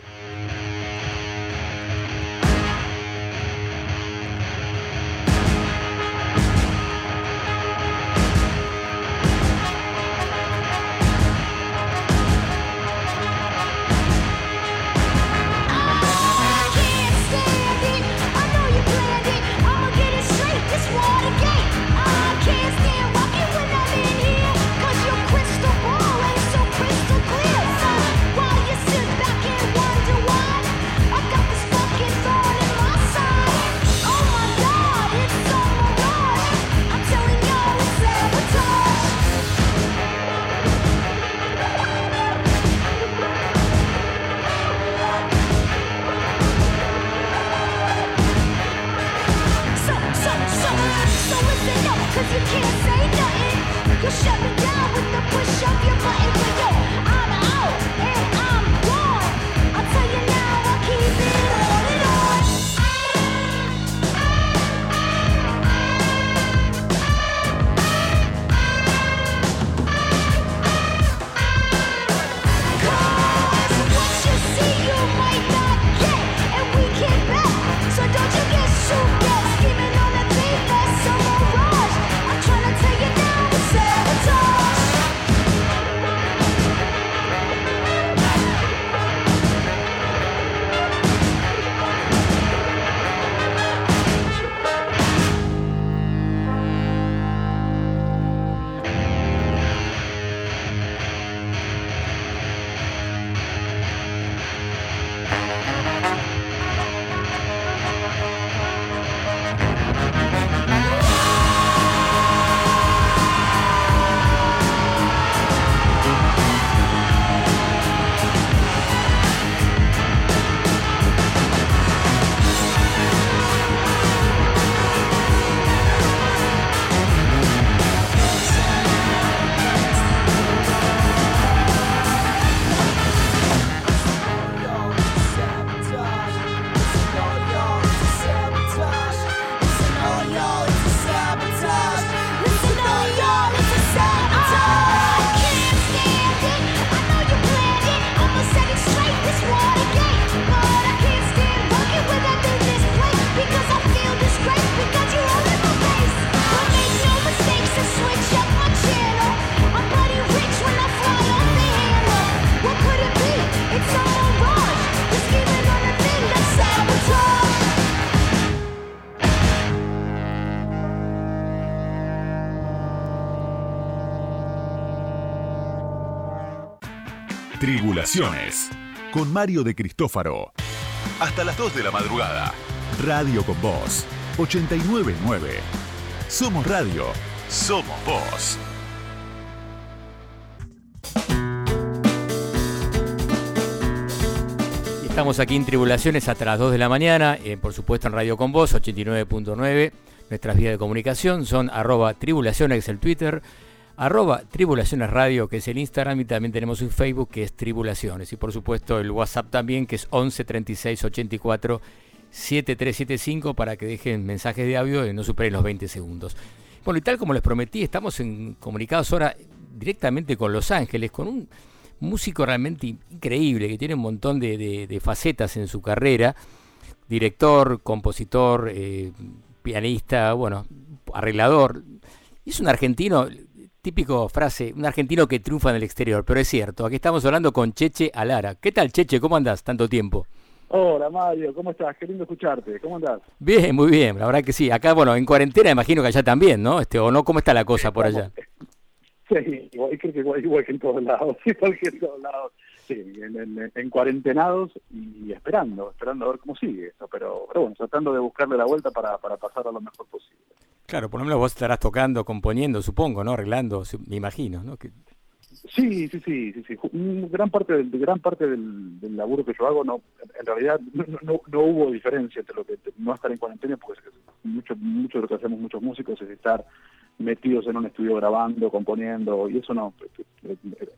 Tribulaciones. Con Mario de Cristófaro. Hasta las 2 de la madrugada. Radio con Voz. 899. Somos radio. Somos voz. Estamos aquí en Tribulaciones hasta las 2 de la mañana, eh, por supuesto en Radio Con Voz 89.9. Nuestras vías de comunicación son arroba tribulaciones, el Twitter, arroba tribulaciones radio, que es el Instagram, y también tenemos un Facebook que es Tribulaciones. Y por supuesto el WhatsApp también, que es 11 36 84 7375 para que dejen mensajes de audio y no superen los 20 segundos. Bueno, y tal como les prometí, estamos en, comunicados ahora directamente con Los Ángeles, con un músico realmente in- increíble, que tiene un montón de, facetas en su carrera, director, compositor, eh, pianista, bueno, arreglador. Es un argentino, típico frase, un argentino que triunfa en el exterior, pero es cierto, aquí estamos hablando con Cheche Alara. ¿Qué tal, Cheche? ¿Cómo andás? Tanto tiempo. Hola Mario, ¿cómo estás? Qué lindo escucharte. ¿Cómo andás? Bien, muy bien, la verdad que sí. Acá, bueno, en cuarentena imagino que allá también, ¿no? Este, o no, ¿cómo está la cosa por allá? Sí, igual, creo que igual, igual que en todos lados, igual que en todos lados. Sí, en, en- en cuarentenados y esperando, esperando a ver cómo sigue esto, pero, pero bueno, tratando de buscarle la vuelta para, para pasar a lo mejor posible. Claro, por lo menos vos estarás tocando, componiendo, supongo, ¿no? Arreglando, me imagino, ¿no? Que- Sí, sí, sí, sí, sí. Gran parte del, gran parte del, laburo que yo hago, no, en realidad no hubo diferencia entre lo que no estar en cuarentena, porque mucho, mucho de lo que hacemos muchos músicos es estar metidos en un estudio grabando, componiendo, y eso no,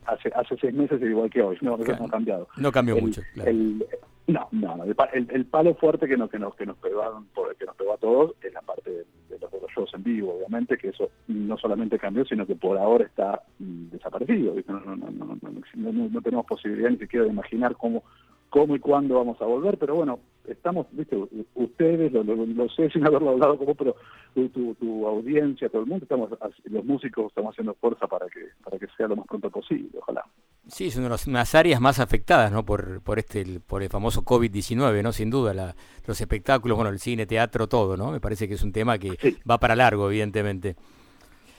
hace, hace seis meses es igual que hoy, no, eso no ha cambiado. no cambió El- mucho, claro. el- no, no, no, el, el- palo fuerte que nos, que nos, que nos pegaron, por- que nos pegó a todos es la parte de, de los, de los shows en vivo, obviamente, que eso no solamente cambió, sino que por ahora está mm, desaparecido, ¿viste? No, no, no, no, no, no- no- no tenemos posibilidad ni siquiera de imaginar cómo, cómo y cuándo vamos a volver, pero bueno, estamos, viste, ustedes, lo, lo- lo sé sin haberlo hablado como, pero tu, tu, tu audiencia, todo el mundo, estamos, los músicos estamos haciendo fuerza para que, para que sea lo más pronto posible, ojalá. Sí, es una de las unas áreas más afectadas, ¿no? Por, por este, el- por el famoso COVID-19, ¿no? Sin duda, la- los espectáculos, bueno, el cine, teatro, todo, ¿no? Me parece que es un tema que va para largo, evidentemente.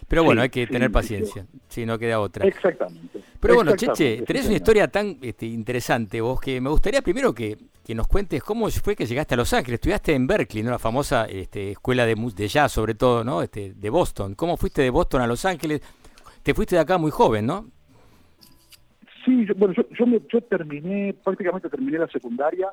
Pero bueno, Sí, hay que sí, tener sí, paciencia, si no queda otra. Exactamente. Pero bueno, Exactamente, Cheche, sí, tenés una historia tan este, interesante vos que me gustaría primero que, que nos cuentes cómo fue que llegaste a Los Ángeles. Estudiaste en Berkeley, ¿no? La famosa este, escuela de, de jazz, sobre todo, ¿no? Este, de Boston. ¿Cómo fuiste de Boston a Los Ángeles? Te fuiste de acá muy joven, ¿no? Sí, yo- bueno, yo, yo, me- yo terminé, prácticamente terminé la secundaria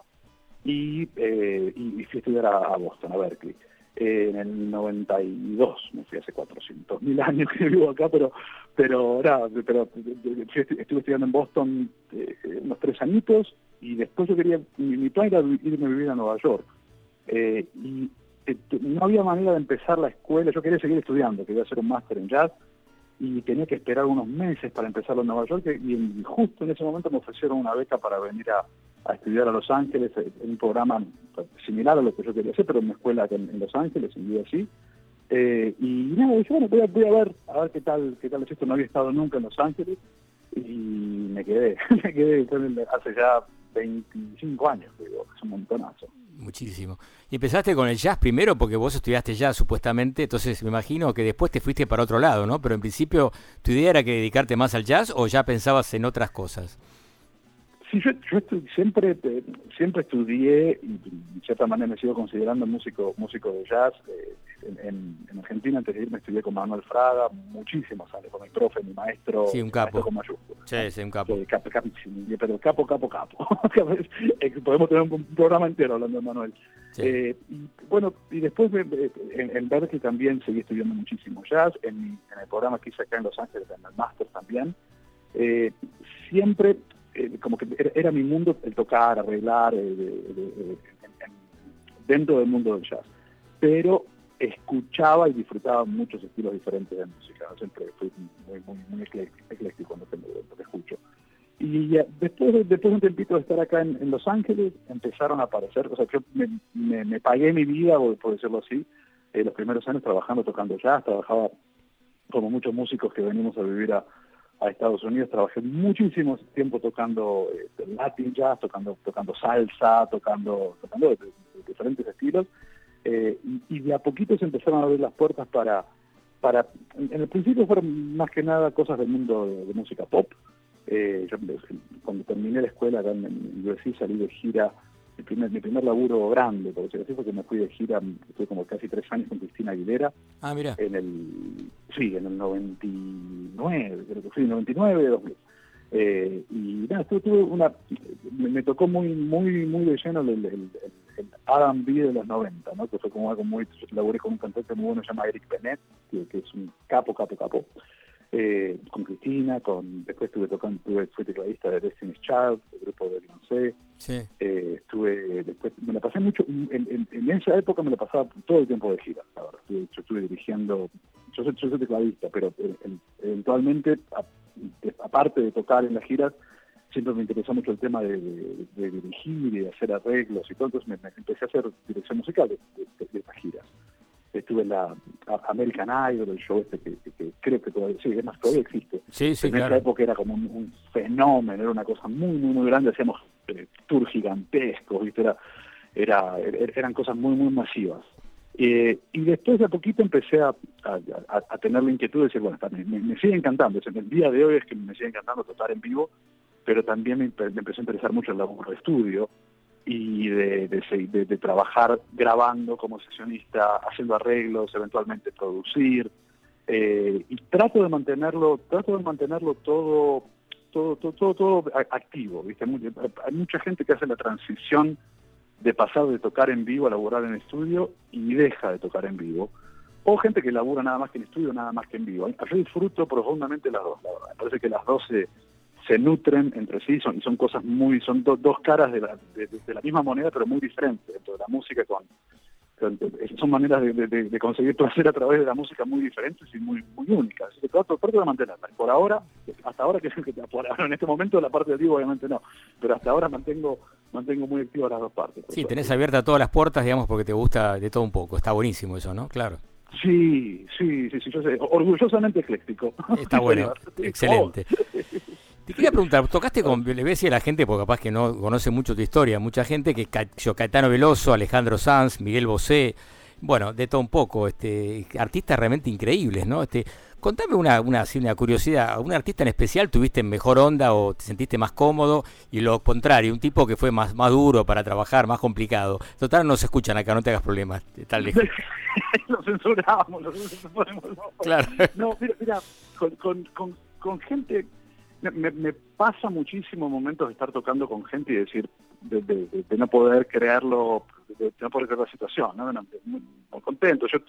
y, eh, y y fui a estudiar a, a Boston, a Berkeley. En el 92, me fui hace 400 mil años que vivo acá, pero pero, nada, pero estuve estudiando en Boston eh, unos tres añitos y después yo quería, mi, mi plan era irme a vivir a Nueva York. Eh, y eh, no había manera de empezar la escuela, yo quería seguir estudiando, quería hacer un máster en jazz y tenía que esperar unos meses para empezarlo en Nueva York y justo en ese momento me ofrecieron una beca para venir a, estudiar a Los Ángeles eh, en un programa similar a lo que yo quería hacer, pero en una escuela en, Los Ángeles, en USC. Eh, y nada, dije, bueno, voy a, ver, a ver qué tal, qué tal es esto. No había estado nunca en Los Ángeles y me quedé, me quedé hace ya 25 años, digo, es un montonazo. Muchísimo. Y empezaste con el jazz primero porque vos estudiaste jazz supuestamente, entonces me imagino que después te fuiste para otro lado, ¿no? Pero en principio, ¿tu idea era que dedicarte más al jazz o ya pensabas en otras cosas? Sí, yo, yo estu- siempre eh, siempre estudié y de cierta manera me sigo considerando músico músico de jazz. eh, en, en- en Argentina antes de irme estudié con Manuel Fraga muchísimos años, con mi profe, mi maestro, Sí, un capo. con mayúsculas. Sí, sí, un capo. Sí, capo, capo, sí, pero capo, capo, capo. Eh, Podemos tener un programa entero hablando de Manuel. Eh, y bueno, y después de- de- en, en Berkeley también seguí estudiando muchísimo jazz, en, en el programa que hice acá en Los Ángeles, en el máster también. Eh, siempre, eh, como que era, era mi mundo el tocar, arreglar, eh, de- de- de- en- en- dentro del mundo del jazz. Pero escuchaba y disfrutaba muchos estilos diferentes de música. Siempre fui muy, muy, muy ecléctico, en lo que, escucho. Y ya, después, de, después de un tempito de estar acá en, en Los Ángeles, empezaron a aparecer, o sea, yo me, me- me pagué mi vida, por decirlo así, eh, los primeros años trabajando, tocando jazz, trabajaba como muchos músicos que venimos a vivir a, a Estados Unidos, trabajé muchísimo tiempo tocando eh, Latin jazz, tocando, tocando salsa, tocando, diferentes estilos, eh, y, de a poquito se empezaron a abrir las puertas para, para en, el principio fueron más que nada cosas del mundo de, música pop, Eh, yo, cuando terminé la escuela acá en, en salí de gira, mi primer, mi primer laburo grande, por decirlo así, fue que me fui de gira, estuve como casi tres años con Cristina Aguilera, Ah, mira. en el, sí, en el 99, creo que fue, 99, 2000. Eh, y nada, tuve, tuve una, me, me tocó muy, muy, muy de lleno el, el, el, el R&B de los 90, ¿no? Que fue como algo muy, yo laburé con un cantante muy bueno, se llama Eric Bennett, que, que es un capo, capo, capo. Eh, con Cristina, con después estuve tocando, tuve, fui tecladista de Destiny's Child, el grupo de Beyoncé, Sí. eh, estuve después me la pasé mucho en, en- en esa época me la pasaba todo el tiempo de gira la verdad. Yo estuve dirigiendo yo soy, yo soy tecladista pero eh, en- eventualmente a- de- aparte de tocar en las giras siempre me interesó mucho el tema de, de- de dirigir y de hacer arreglos y todo entonces me, me empecé a hacer dirección musical de estas giras estuve en la American Idol el show este que, que- que creo que todavía sí todavía existe Sí, sí, en esa época era como un, un fenómeno, era una cosa muy, muy, muy grande, hacíamos eh, tours gigantescos, ¿viste? Era, era, er- eran cosas muy, muy masivas. Eh, y después de a poquito empecé a, a- a- a tener la inquietud de decir, bueno, me, me- sigue encantando, sea, el día de hoy es que me sigue encantando tocar en vivo, pero también me empezó a interesar mucho el laburo de estudio y de, de, de- de trabajar grabando como sesionista, haciendo arreglos, eventualmente producir, eh, y trato de mantenerlo trato de mantenerlo todo todo todo todo, todo activo viste hay mucha gente que hace la transición de pasar de tocar en vivo a laburar en estudio y deja de tocar en vivo. O gente que labura nada más que en estudio nada más que en vivo. Yo disfruto profundamente las dos la verdad. Me parece que las dos se se nutren entre sí son, son cosas muy son do- dos caras de la, de, de- de la misma moneda pero muy diferentes dentro de la música con con- son maneras de, de- de- de conseguir placer a través de la música muy diferentes y muy muy únicas. Así que trato, trato de mantenerla. Por ahora, hasta ahora que, que por ahora, en este momento la parte del vivo obviamente no, pero hasta ahora mantengo mantengo muy activas las dos partes. Sí, tenés abiertas todas las puertas, digamos, porque te gusta de todo un poco. Está buenísimo eso, ¿no? Claro. Sí, sí, sí, sí, yo sé, orgullosamente ecléctico. Está bueno, excelente. Te quería preguntar, tocaste con, le voy a decir a la gente, porque capaz que no conoce mucho tu historia, mucha gente que Caetano Veloso, Alejandro Sanz, Miguel Bosé, bueno, de todo un poco, este, artistas realmente increíbles, ¿no? Este, contame una, una, una curiosidad, ¿un artista en especial tuviste mejor onda o te sentiste más cómodo? Y lo contrario, un tipo que fue más, más duro para trabajar, más complicado. Total, no se escuchan acá, no te hagas problemas, tal lejos. lo censuramos, lo censuramos. no. Claro. No, mira, mira con, con, con, con gente, me, pasa muchísimo momentos de estar tocando con gente y decir, de, de- de- de no poder creerlo, de, no poder creer la situación, ¿no? Bueno, muy, muy contento. Yo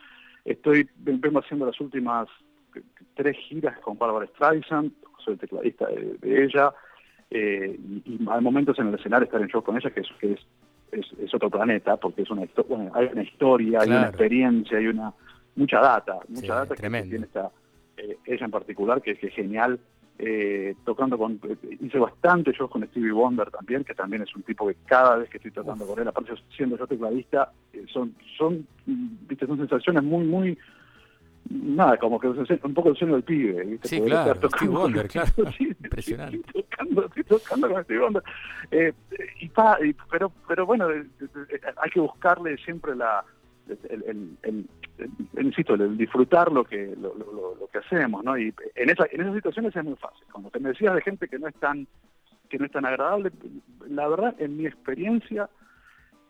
estoy, vengo haciendo las últimas tres giras con Barbara Streisand, soy el tecladista de, ella, eh, y, y hay momentos en el escenario estar en show con ella que es, que es, es, es otro planeta, porque es una, bueno, hay una historia, hay una Claro. experiencia, hay una mucha data, mucha Sí, data que tiene esta, eh, ella en particular, que, que es genial, eh, tocando con, hice bastante shows con Stevie Wonder también, que también es un tipo que cada vez que estoy tocando con él, aparte yo siendo yo tecladista, eh, son, son, viste, son sensaciones muy, muy, nada, como que un poco el sueño del pibe, ¿viste? Sí, Poder claro, estar tocando con- Wonder, claro. Sí, Impresionante. estoy tocando, estoy tocando con Stevie Wonder. Eh, y pa- y- pero, pero bueno, eh, hay que buscarle siempre la, el, el- el- el- insisto, el disfrutar lo que lo, lo- lo- lo que hacemos, ¿no? Y en, esa, en esas situaciones es muy fácil. Cuando te me decías de gente que no es tan que no es tan agradable, la verdad, en mi experiencia,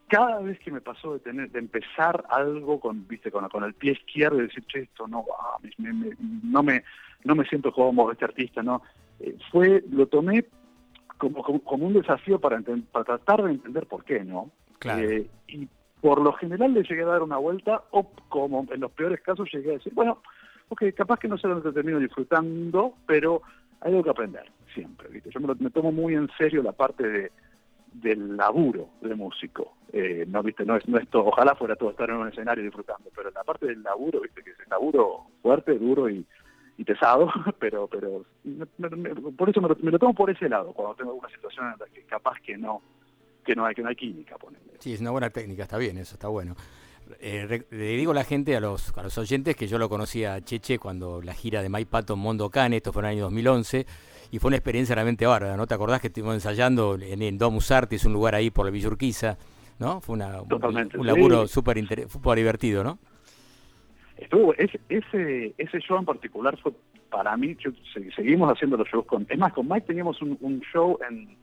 cada vez que me pasó de tener de empezar algo con viste con, con el pie izquierdo y decir che esto no va me- me- no me no me siento cómodo este artista no Eh, fue lo tomé como, como, como un desafío para, tratar de entender por qué no Claro. Eh, y por lo general le llegué a dar una vuelta o como en los peores casos llegué a decir bueno ok capaz que no sé dónde termino disfrutando pero hay algo que aprender siempre ¿viste? yo me, tomo muy en serio la parte de del laburo de músico. Eh, no, viste, no es, no es todo, ojalá fuera todo estar en un escenario disfrutando, pero la parte del laburo, viste, que es el laburo fuerte, duro y, pesado, pero, pero me- me- por eso me me lo tomo por ese lado, cuando tengo alguna situación en la que capaz que no, que no hay, que no hay química, ponerle. Sí, es una buena técnica, está bien, eso está bueno. Eh, le digo a la gente, a los, a los oyentes, que yo lo conocía a Cheche cuando la gira de Mike Patton Mondo Cane, esto fue en el año 2011, y fue una experiencia realmente bárbara, ¿no? ¿Te acordás que estuvimos ensayando en, en Domus Artis, un lugar ahí por la Villa Urquiza, ¿no? Fue una, un- Totalmente, un sí. laburo súper súper divertido, ¿no? estuvo ese, ese ese show en particular fue para mí yo- seguimos haciendo los shows con es más con Mike teníamos un, un show en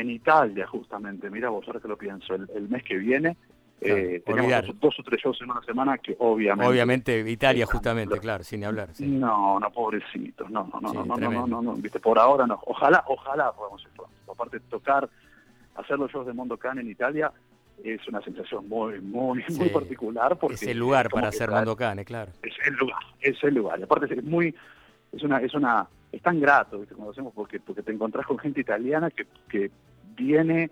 en Italia justamente mira vos ahora que lo pienso el, el mes que viene Claro, eh, olvidar. dos, dos o tres shows en una semana que obviamente Obviamente, Italia, justamente, claro, sin hablar. sí. no no pobrecitos no no no Sí, no, no, no no no viste por ahora no ojalá ojalá podamos ir pronto aparte tocar hacer los shows de Mondocan en Italia es una sensación muy muy muy particular porque Es el lugar para hacer trae- Mondocane, claro. es el lugar, es el lugar. Y aparte es muy, es una, es una, es tan grato, ¿viste? Cuando hacemos porque, porque te encontrás con gente italiana que, que viene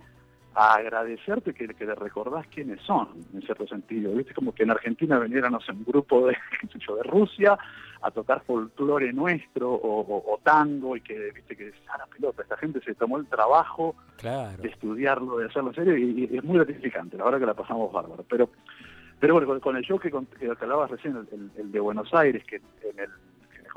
a agradecerte que, que le recordás quiénes son, en cierto sentido. ¿Viste? Como que en Argentina viniera, no sé, un grupo de, de Rusia a tocar folclore nuestro o, o- o tango y que, viste, que a la pelota, esta gente se tomó el trabajo Claro. de estudiarlo, de hacerlo en serio, y, y es muy gratificante, la verdad que la pasamos bárbaro. Pero, pero bueno, con, con el show que, con- que hablabas recién, el, el- el de Buenos Aires, que en el,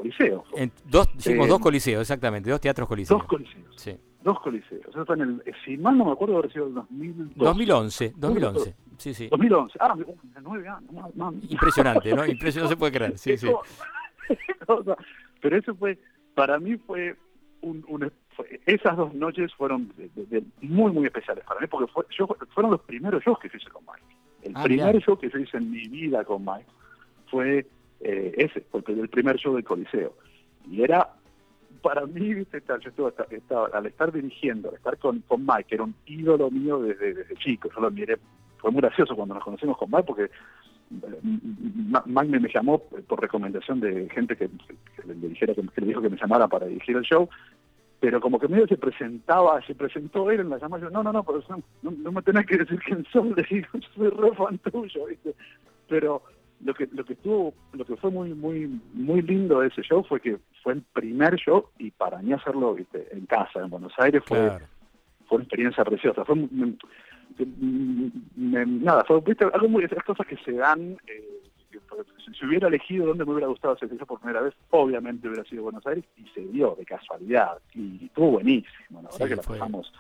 en el Coliseo, En dos, hicimos Eh, dos coliseos, exactamente, dos teatros coliseos. dos coliseos, Sí. dos coliseos. Eso fue en el, eh, si mal no me acuerdo, haber sido el 2002. 2011, 2011. Sí, sí. 2011, ah, nueve años, no. Impresionante, ¿no? Impresionante, no se puede creer. Sí, sí. pero eso fue, para mí fue, un, esas dos noches fueron de- de- de- muy, muy especiales para mí, porque fue, yo, fueron los primeros shows que yo hice con Mike. El Ah, primer mirá. show que yo hice en mi vida con Mike fue eh, ese, porque el primer show del Coliseo. Y era, para mí, ¿viste? yo estaba, estaba- al estar dirigiendo, al estar con, con Mike, que era un ídolo mío desde, chico, yo lo miré, fue muy gracioso cuando nos conocimos con Mike, porque Ma- Mike me, llamó por recomendación de gente que, que le dijera que, le dijo que me llamara para dirigir el show pero como que medio se presentaba, se presentó él en la llamada, yo, no, no, no, pero no me tenés que decir quién soy, le digo, yo soy re fan tuyo, ¿viste? Pero lo que, lo que estuvo, lo que fue muy, muy, muy lindo de ese show fue que fue el primer show, y para mí hacerlo, viste, en casa, en Buenos Aires, fue, Claro. fue una experiencia preciosa, fue, me- me- me- nada, fue, viste, algo muy, esas cosas que se dan, eh, si, si hubiera elegido dónde me hubiera gustado hacer eso por primera vez, obviamente hubiera sido Buenos Aires, y se dio de casualidad, y estuvo buenísimo, la verdad Sí, que la fue- pasamos,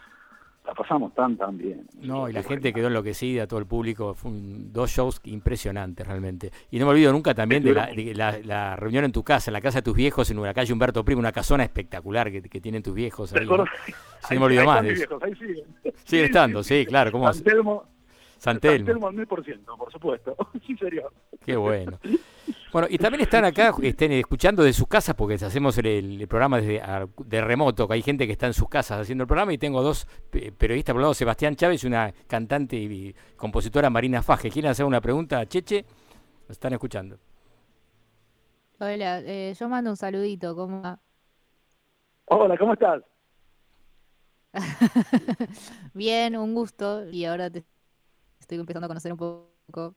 la pasamos tan, tan bien. No, y la gente quedó enloquecida, todo el público, fue un- dos shows impresionantes realmente. Y no me olvido nunca también de, la, de la- la reunión en tu casa, en la casa de tus viejos, en la calle Humberto Primo, una casona espectacular que, que tienen tus viejos. Ahí, ¿no? Recuerdo- Sí, no me olvido Ahí más de mis eso. viejos, ahí siguen. Siguen estando, sí, claro, ¿cómo San Telmo, San San Telmo. Telmo al mil por ciento, por supuesto. Sí, serio. Qué bueno. Bueno, y también están acá estén escuchando de sus casas, porque hacemos el, el programa desde, de remoto, que hay gente que está en sus casas haciendo el programa, y tengo dos pe- periodistas, por un lado Sebastián Chávez y una cantante y compositora Marina Faje. ¿Quieren hacer una pregunta a Cheche? Nos están escuchando. Hola, eh, yo mando un saludito, ¿cómo va? Hola, ¿cómo estás? Bien, un gusto, y ahora te estoy empezando a conocer un poco.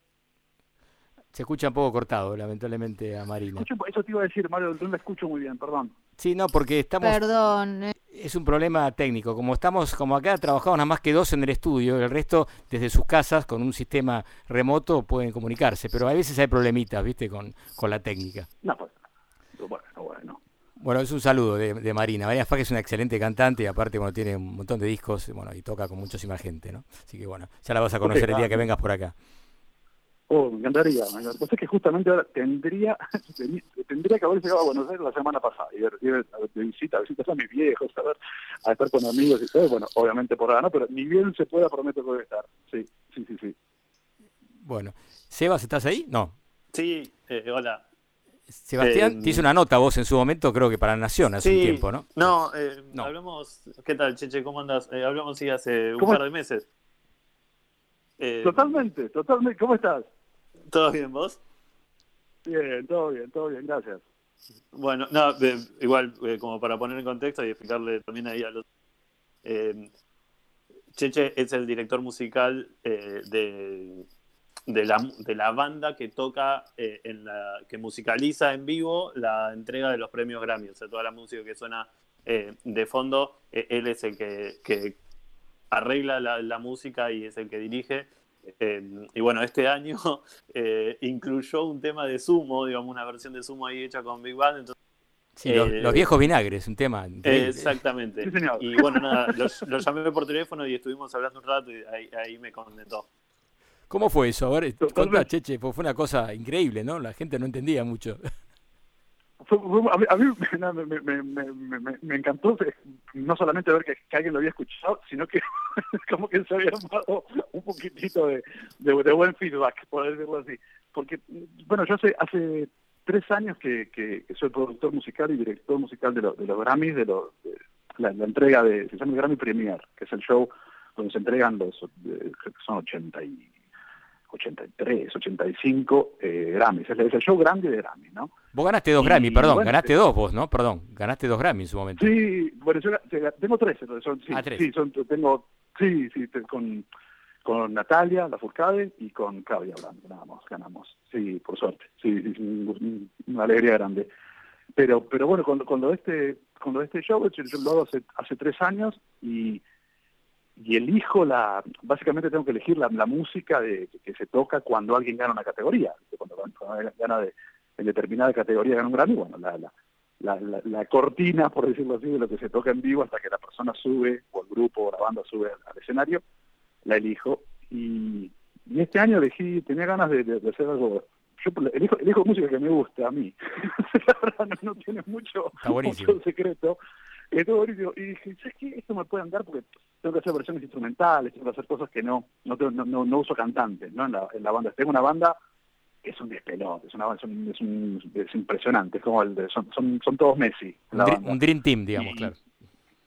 Se escucha un poco cortado, lamentablemente, a Marina. Escucho- Eso te iba a decir, Mario, no la escucho muy bien, perdón. Sí, no, porque estamos... Perdón. eh, Es un problema técnico. Como estamos, como acá trabajamos nada más que dos en el estudio, el resto desde sus casas con un sistema remoto pueden comunicarse, pero a veces hay problemitas, ¿viste? Con, con la técnica. No, pues, bueno, bueno. Bueno, es un saludo de, de Marina. Marina Faje es una excelente cantante y aparte, bueno, tiene un montón de discos, bueno, y toca con muchísima gente, ¿no? Así que bueno, ya la vas a conocer el día que vengas por acá. Oh, me encantaría. me encantaría. Pues es que justamente ahora tendría, tendría que haber llegado a Buenos Aires la semana pasada y ver, ir de visita, visitas a mis viejos, a, ver, a estar con amigos y todo. Bueno, obviamente por ahora no, pero ni bien se pueda, prometo que voy a estar. Sí, sí, sí, sí. Bueno, Sebas, ¿estás ahí? No. Sí, eh, hola. Sebastián, Eh, te hizo una nota vos en su momento, creo que para Nación hace un tiempo, ¿no? No, eh, No. hablamos. ¿Qué tal, Cheche? ¿Cómo andas? Eh, hablamos sí hace un ¿Cómo- par de meses. Eh, Totalmente, totalmente. ¿Cómo estás? ¿Todo bien, vos? Bien, todo bien, todo bien, gracias. Bueno, no, eh, igual, eh, como para poner en contexto y explicarle también ahí a los. eh, Cheche es el director musical eh, de, de, la, de la banda que toca, eh, en la, que musicaliza en vivo la entrega de los premios Grammy. O sea, toda la música que suena eh, de fondo, eh, él es el que, que arregla la, la música y es el que dirige. Eh, y bueno, este año eh, incluyó un tema de Sumo, digamos, una versión de Sumo ahí hecha con Big Band. Entonces, Sí, los, eh, los viejos vinagres, un tema increíble. Exactamente. Y bueno, nada, lo, lo llamé por teléfono y estuvimos hablando un rato y ahí, ahí me comentó. ¿Cómo fue eso? A ver, contá, Cheche, fue una cosa increíble, ¿no? La gente no entendía mucho. A mí, me, me- me- me- me- me encantó eh, no solamente ver que, que alguien lo había escuchado, sino que como que se había armado un poquitito de, de- de buen feedback, por decirlo así. Porque, bueno, yo hace, hace tres años que, que- que soy productor musical y director musical de, lo- de los Grammys, de, lo- de la, la entrega de, se llama el Grammy Premier, que es el show donde se entregan los, eh, son 80 y, 83, 85 eh, Grammys. Es el, es el show grande de Grammy, ¿no? Vos ganaste dos Y, Grammy, perdón, bueno, ganaste eh, dos vos, ¿no? Perdón, ganaste dos Grammy en su momento. Sí, bueno, yo tengo tres, entonces son, sí, Ah, tres. sí, son, tengo, sí, sí, con, con Natalia, la Furcade, y con Claudia Blanco, ganamos, ganamos, sí, por suerte, sí, sí, sí, un- una alegría grande. Pero, pero bueno, cuando, cuando este, cuando este show, yo lo hago hace, hace tres años y, y elijo la, básicamente tengo que elegir la, la música de, que se toca cuando alguien gana una categoría, cuando, gana de, en determinada categoría gana un Grammy, bueno, la, la, la, cortina, por decirlo así, de lo que se toca en vivo hasta que la persona sube, o el grupo, o la banda sube al, al escenario, la elijo. Y, y este año elegí, tenía ganas de, de- de hacer algo. Yo elijo, elijo música que me gusta a mí. la verdad no, no tiene mucho, mucho secreto. Buenísimo. Y dije, ¿sabes qué? Esto me puede andar porque tengo que hacer versiones instrumentales, tengo que hacer cosas que no no, tengo- no, no, no uso cantantes ¿no? en, la, en la banda. Tengo una banda que es un despelote, es, una, es, un- es, un- es impresionante, es como el de, son, son, son todos Messi. Un, la banda. un Dream Team, digamos, Y- claro.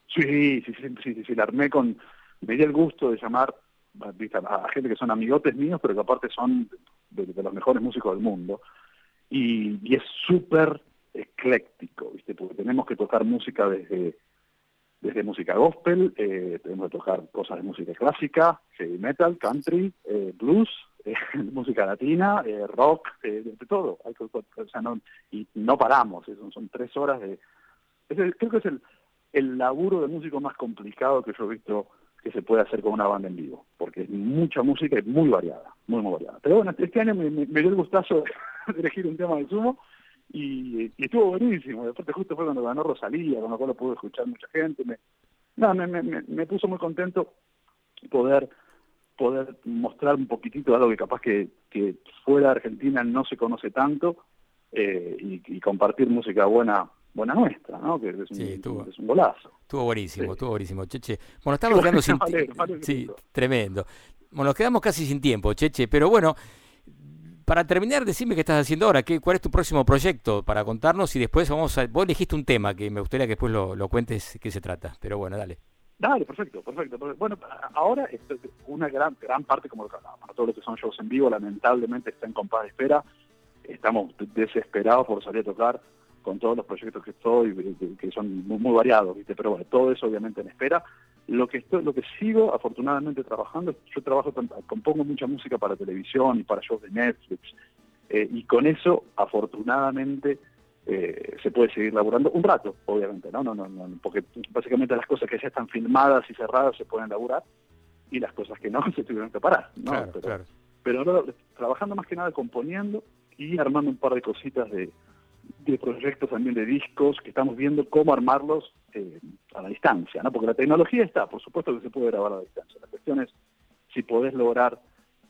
Sí, sí, sí, sí, sí, sí, la armé con, me di el gusto de llamar a- a gente que son amigotes míos, pero que aparte son de, de los mejores músicos del mundo. Y, y es súper ecléctico, ¿viste? Porque tenemos que tocar música desde, desde música gospel, eh, tenemos que tocar cosas de música clásica, heavy metal, country, eh, blues, eh, música latina, rock, de, todo. Hay o sea, no, y no paramos, son, son tres horas de... creo que es el, el laburo de músico más complicado que yo he visto que se puede hacer con una banda en vivo, porque es mucha música y muy variada, muy, muy variada. Pero bueno, este año me, me- dio el gustazo de elegir un tema de sumo y, y estuvo buenísimo. Después justo fue cuando ganó Rosalía, con lo cual lo pude escuchar mucha gente. Me, no, me, me, puso muy contento poder poder mostrar un poquitito algo que capaz que, que fuera de Argentina no se conoce tanto eh, y, y compartir música buena buena nuestra, ¿no? Que es un, es un golazo. Estuvo buenísimo, estuvo buenísimo, Cheche. Bueno, estamos quedando sin vale, Sí, tremendo. Bueno, nos quedamos casi sin tiempo, Cheche, pero bueno, para terminar, decime qué estás haciendo ahora, qué, cuál es tu próximo proyecto para contarnos y después vamos a... Vos elegiste un tema que me gustaría que después lo, lo cuentes qué se trata, pero bueno, dale. Dale, perfecto, perfecto. Bueno, ahora una gran gran parte, como para todo lo que son shows en vivo, lamentablemente está en compás de espera. Estamos desesperados por salir a tocar con todos los proyectos que estoy, que son muy, muy variados, ¿viste? Pero bueno, todo eso obviamente en espera. Lo que estoy, lo que sigo afortunadamente trabajando, yo trabajo, compongo mucha música para televisión y para shows de Netflix, eh, y con eso afortunadamente eh, se puede seguir laburando un rato, obviamente, ¿no? No, no, no, porque básicamente las cosas que ya están filmadas y cerradas se pueden laburar y las cosas que no se tuvieron que parar, ¿no? Claro, pero, claro. pero ahora trabajando más que nada componiendo y armando un par de cositas de, de proyectos también de discos que estamos viendo cómo armarlos eh, a la distancia, ¿no? Porque la tecnología está, por supuesto que se puede grabar a la distancia. La cuestión es si podés lograr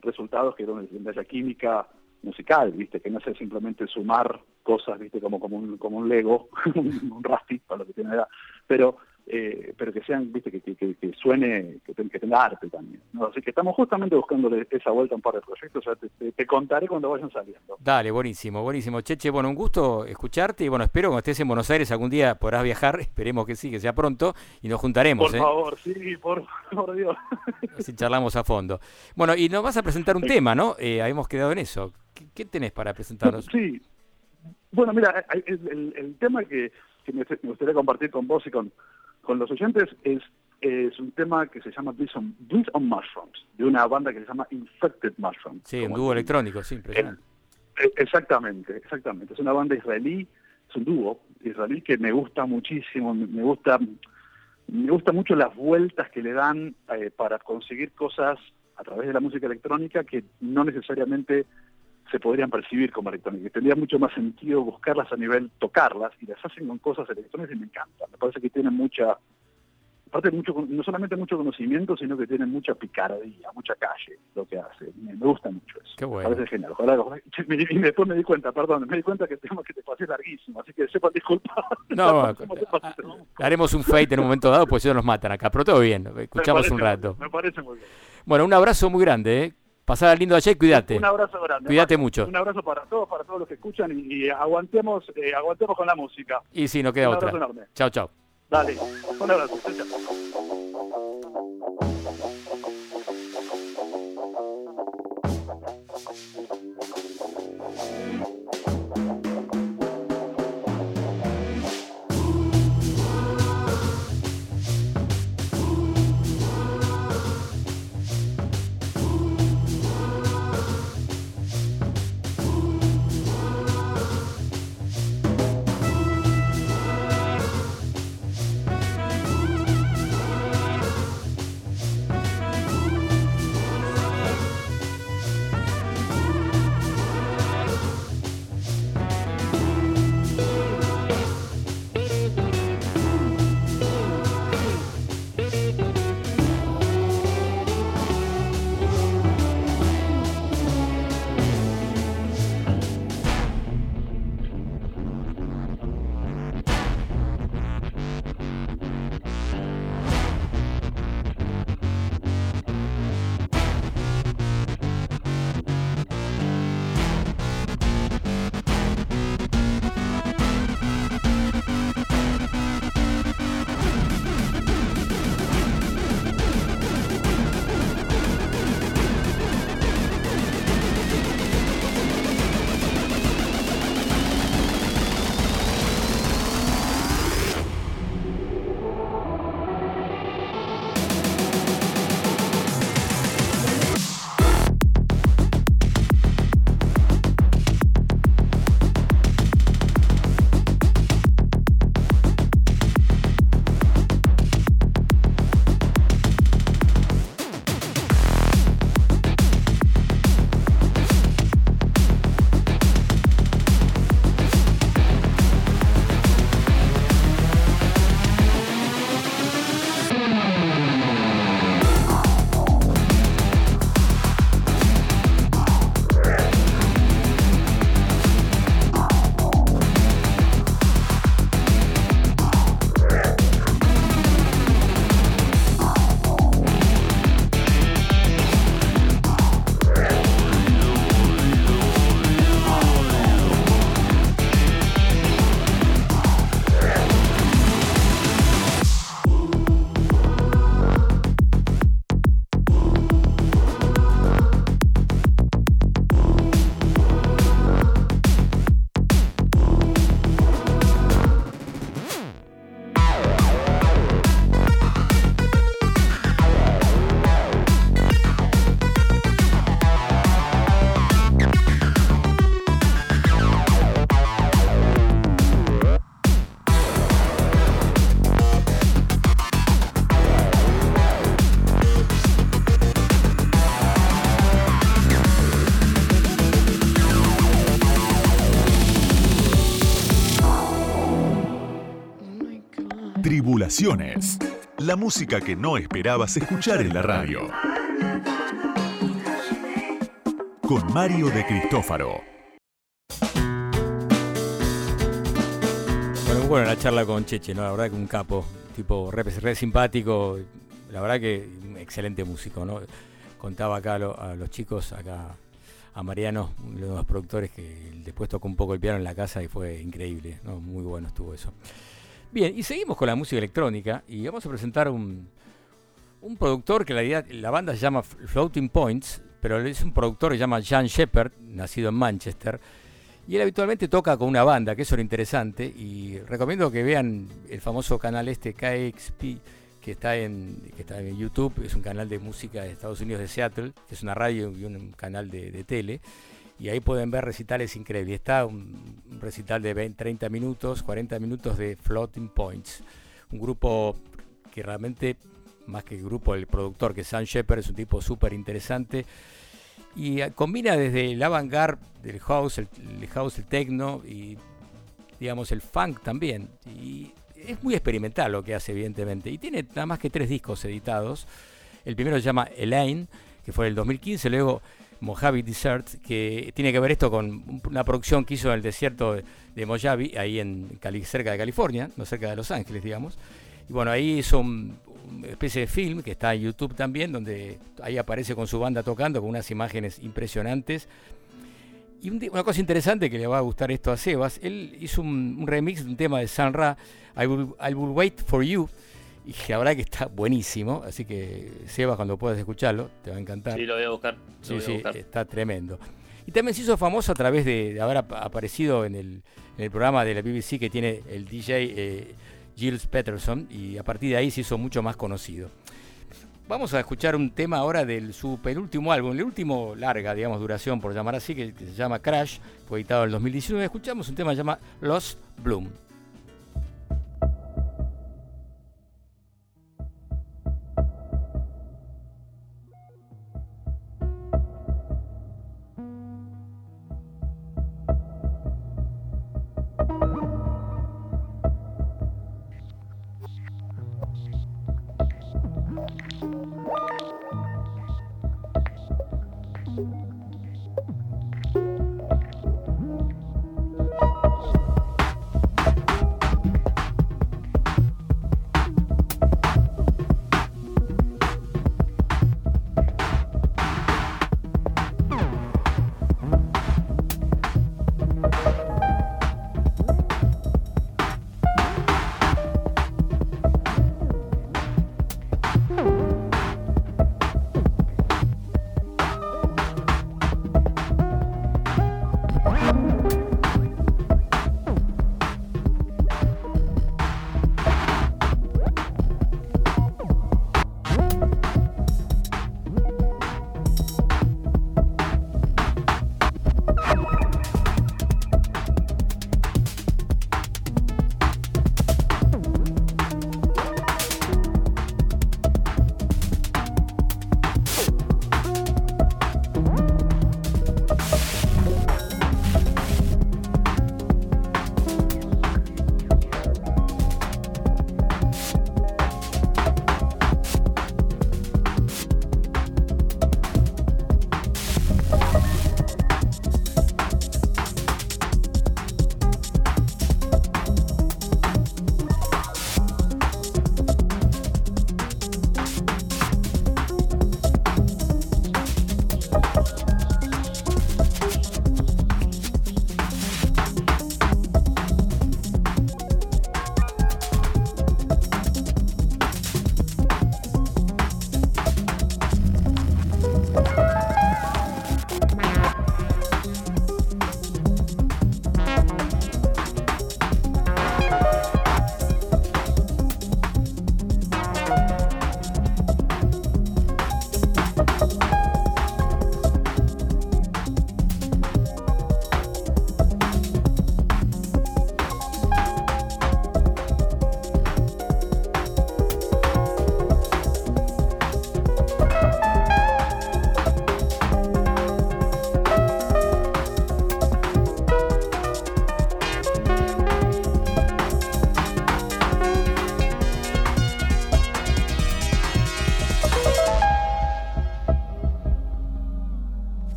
resultados que donde, haya química musical, viste, que no sea simplemente sumar cosas, viste, como como un, como un Lego, un Rusty, para lo que tiene edad, pero eh, pero que sean, viste, que, que, que- que suene, que, ten- que tenga arte también. ¿no? Así que estamos justamente buscándole esa vuelta a un par de proyectos, ya te, te- te contaré cuando vayan saliendo. Dale, buenísimo, buenísimo. Cheche, bueno, un gusto escucharte y bueno, espero cuando estés en Buenos Aires algún día podrás viajar, esperemos que sí, que sea pronto y nos juntaremos, Por ¿eh? favor, sí, por, por Dios. Así charlamos a fondo. Bueno, y nos vas a presentar un tema, ¿no? Eh, habíamos quedado en eso. ¿Qué, qué tenés para presentarnos? Sí. Bueno, mira, hay- el, el- el tema que, me gustaría compartir con vos y con, con los oyentes es, es un tema que se llama Bliss on, Mushrooms, de una banda que se llama Infected Mushrooms. Sí, un dúo el- electrónico, sí, impresionante. Eh, Exactamente, exactamente. Es una banda israelí, es un dúo israelí que me gusta muchísimo, me me gusta, me gusta mucho las vueltas que le dan eh, para conseguir cosas a través de la música electrónica que no necesariamente se podrían percibir como electrónicas. Tendría mucho más sentido buscarlas a nivel tocarlas y las hacen con cosas electrónicas y me encanta. Me parece que tienen mucha aparte mucho, no solamente mucho conocimiento, sino que tiene mucha picardía, mucha calle lo que hace. Me, me gusta mucho eso. Qué Me bueno. parece genial. Ojalá, ojalá- y después me di cuenta, perdón, me di cuenta que el tema que te pasé es larguísimo, así que sepan disculpar. No, ¿Cómo te pasaste? haremos un fate en un momento dado, pues ellos nos matan acá, pero todo bien, escuchamos Me un rato. Me parece muy bien. Bueno, un abrazo muy grande, ¿eh? Pasada lindo ayer, cuídate. Un abrazo grande. Cuídate mucho. Un abrazo para todos, para todos los que escuchan y, y aguantemos, eh, aguantemos con la música. Y sí, no queda Un otra. Chao, chao. Dale, un abrazo. La música que no esperabas escuchar en la radio. Con Mario de Cristófaro. Bueno, muy buena la charla con Cheche, ¿no? La verdad que un capo, tipo re, re simpático, la verdad que excelente músico, ¿no? Contaba acá a, a los chicos, acá a Mariano, uno de los productores que después tocó un poco el piano en la casa y fue increíble, ¿no? Muy bueno estuvo eso. Bien, y seguimos con la música electrónica y vamos a presentar un, un productor que la, la banda se llama Floating Points, pero es un productor que se llama Jan Shepard, nacido en Manchester, y él habitualmente toca con una banda, que eso es lo interesante, y recomiendo que vean el famoso canal este KXP, que está en, que está en YouTube, es un canal de música de Estados Unidos de Seattle, que es una radio y un canal de tele, y ahí pueden ver recitales increíbles. Está un, recital de 20, 30 minutos, 40 minutos de Floating Points, un grupo que realmente, más que el grupo, el productor, que Sam Shepard, es un tipo súper interesante, y eh, combina desde el avant-garde del house, el, house, el techno y digamos el funk también. Y es muy experimental lo que hace, evidentemente. Y tiene nada más que tres discos editados. El primero se llama Elaine, que fue el 2015, luego Mojave Desert, que tiene que ver esto con una producción que hizo en el desierto de- Mojave, ahí en Cali- cerca de California, no cerca de Los Ángeles, digamos. Y bueno, ahí hizo un- una especie de film que está en YouTube también, donde ahí aparece con su banda tocando, con unas imágenes impresionantes. Y una cosa interesante que le va a gustar esto a Sebas, él hizo un, un remix de un tema de San Ra, I will, I Will Wait for You, y la verdad que está buenísimo, así que Sebas cuando puedas escucharlo, te va a encantar. Sí, lo voy a buscar. Sí, sí, buscar. está tremendo. Y también se hizo famoso a través de, de haber ap- aparecido en el, en el programa de la BBC que tiene el DJ eh, Giles Peterson y a partir de ahí se hizo mucho más conocido. Vamos a escuchar un tema ahora de su penúltimo álbum, el último larga, digamos, duración por llamar así, que, que se llama Crash, fue editado en el 2019. Escuchamos un tema que se llama Lost Bloom.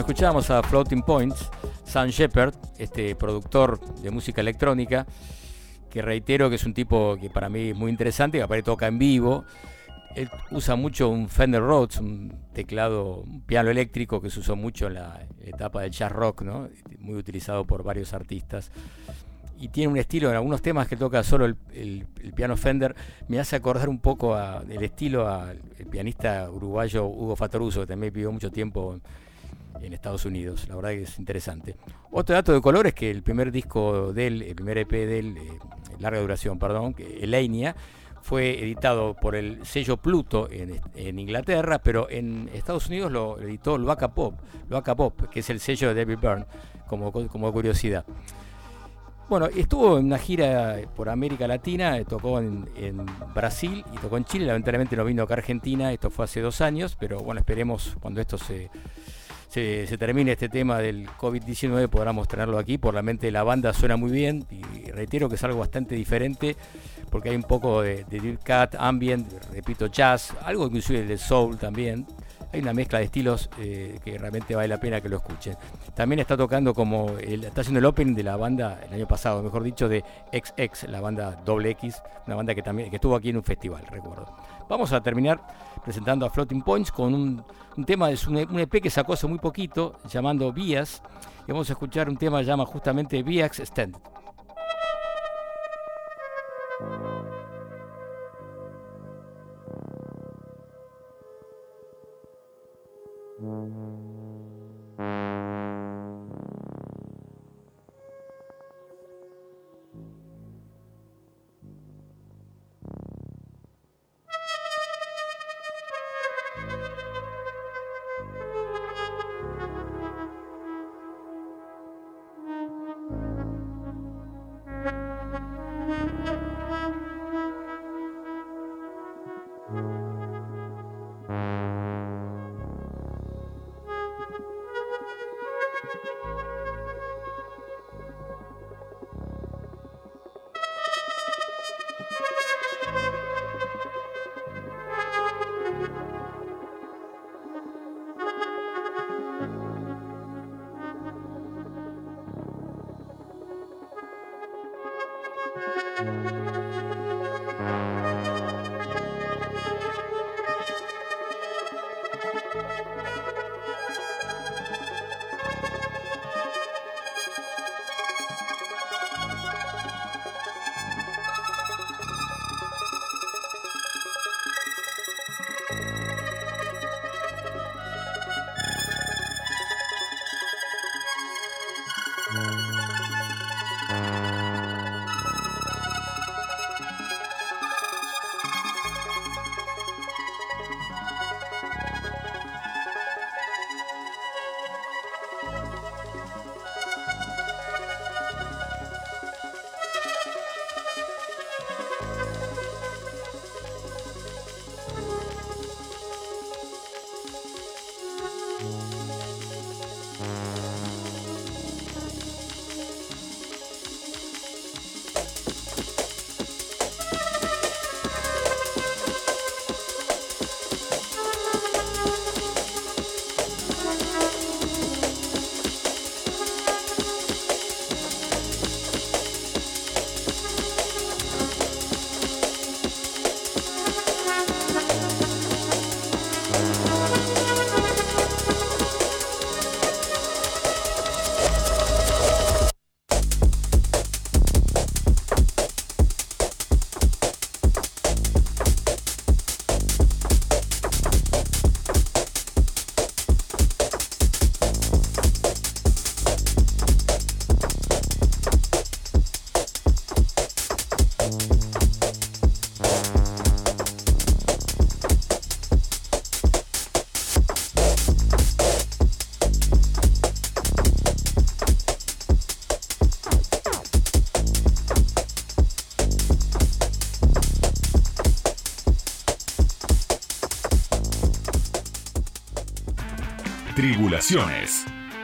Bueno, escuchábamos a Floating Points, Sam Shepard, este productor de música electrónica, que reitero que es un tipo que para mí es muy interesante, que aparte toca en vivo. él usa mucho un Fender Rhodes, un teclado, un piano eléctrico que se usó mucho en la etapa del jazz rock, ¿no? muy utilizado por varios artistas. Y tiene un estilo, en algunos temas que toca solo el piano Fender, me hace acordar un poco a- el estilo al pianista uruguayo Hugo Fatoruso, que también vivió mucho tiempo en Estados Unidos. La verdad que es interesante. Otro dato de color es que el primer disco de él, el primer EP de él, eh, larga duración, perdón, Elenia, fue editado por el sello Pluto en, en Inglaterra, pero en Estados Unidos lo editó Loaca Pop, Loaca Pop, que es el sello de David Byrne, como, como curiosidad. Bueno, estuvo en una gira por América Latina, eh, tocó en, en Brasil y tocó en Chile, lamentablemente no vino acá a Argentina, esto fue hace dos años, pero bueno, esperemos cuando esto se, se, se termine este tema del COVID-19 podamos tenerlo aquí, por la mente la banda suena muy bien y reitero que es algo bastante diferente porque hay un poco de, de Deep Cut, ambient, repito, jazz, algo inclusive de soul también. Hay una mezcla de estilos eh, que realmente vale la pena que lo escuchen. También está tocando como, el- está haciendo el opening de la banda el año pasado, mejor dicho, de XX, la banda Doble X, una banda que también que estuvo aquí en un festival, recuerdo. Vamos a terminar presentando a Floating Points con un, un tema de su, un EP que sacó hace muy poquito, llamando Vías, y vamos a escuchar un tema que llama justamente VX Stand.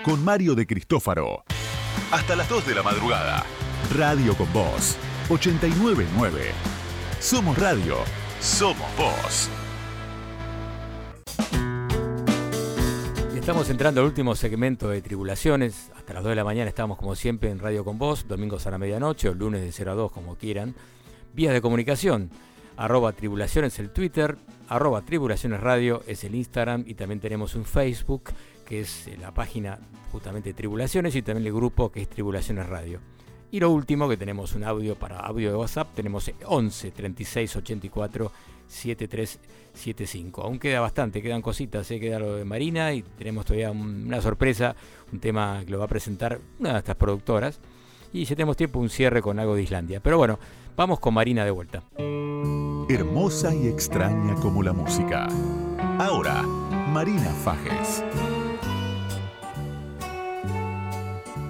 Con Mario de Cristófaro. Hasta las 2 de la madrugada. Radio con Voz. 899. Somos radio. Somos voz. Estamos entrando al último segmento de Tribulaciones. Hasta las 2 de la mañana estamos como siempre en Radio con Vos, domingos a la medianoche o lunes de 0 a 2 como quieran. Vías de comunicación arroba tribulaciones el Twitter, arroba tribulaciones radio es el Instagram y también tenemos un Facebook que es eh, la página justamente Tribulaciones y también el grupo que es Tribulaciones Radio. Y lo último que tenemos un audio para audio de WhatsApp, tenemos 11 36 84 7375. Aún queda bastante, quedan cositas, ¿eh? queda lo de Marina y tenemos todavía un- una sorpresa, un tema que lo va a presentar una de estas productoras. Y si tenemos tiempo, un cierre con algo de Islandia. Pero bueno, vamos con Marina de vuelta. Hermosa y extraña como la música. Ahora, Marina Fajes.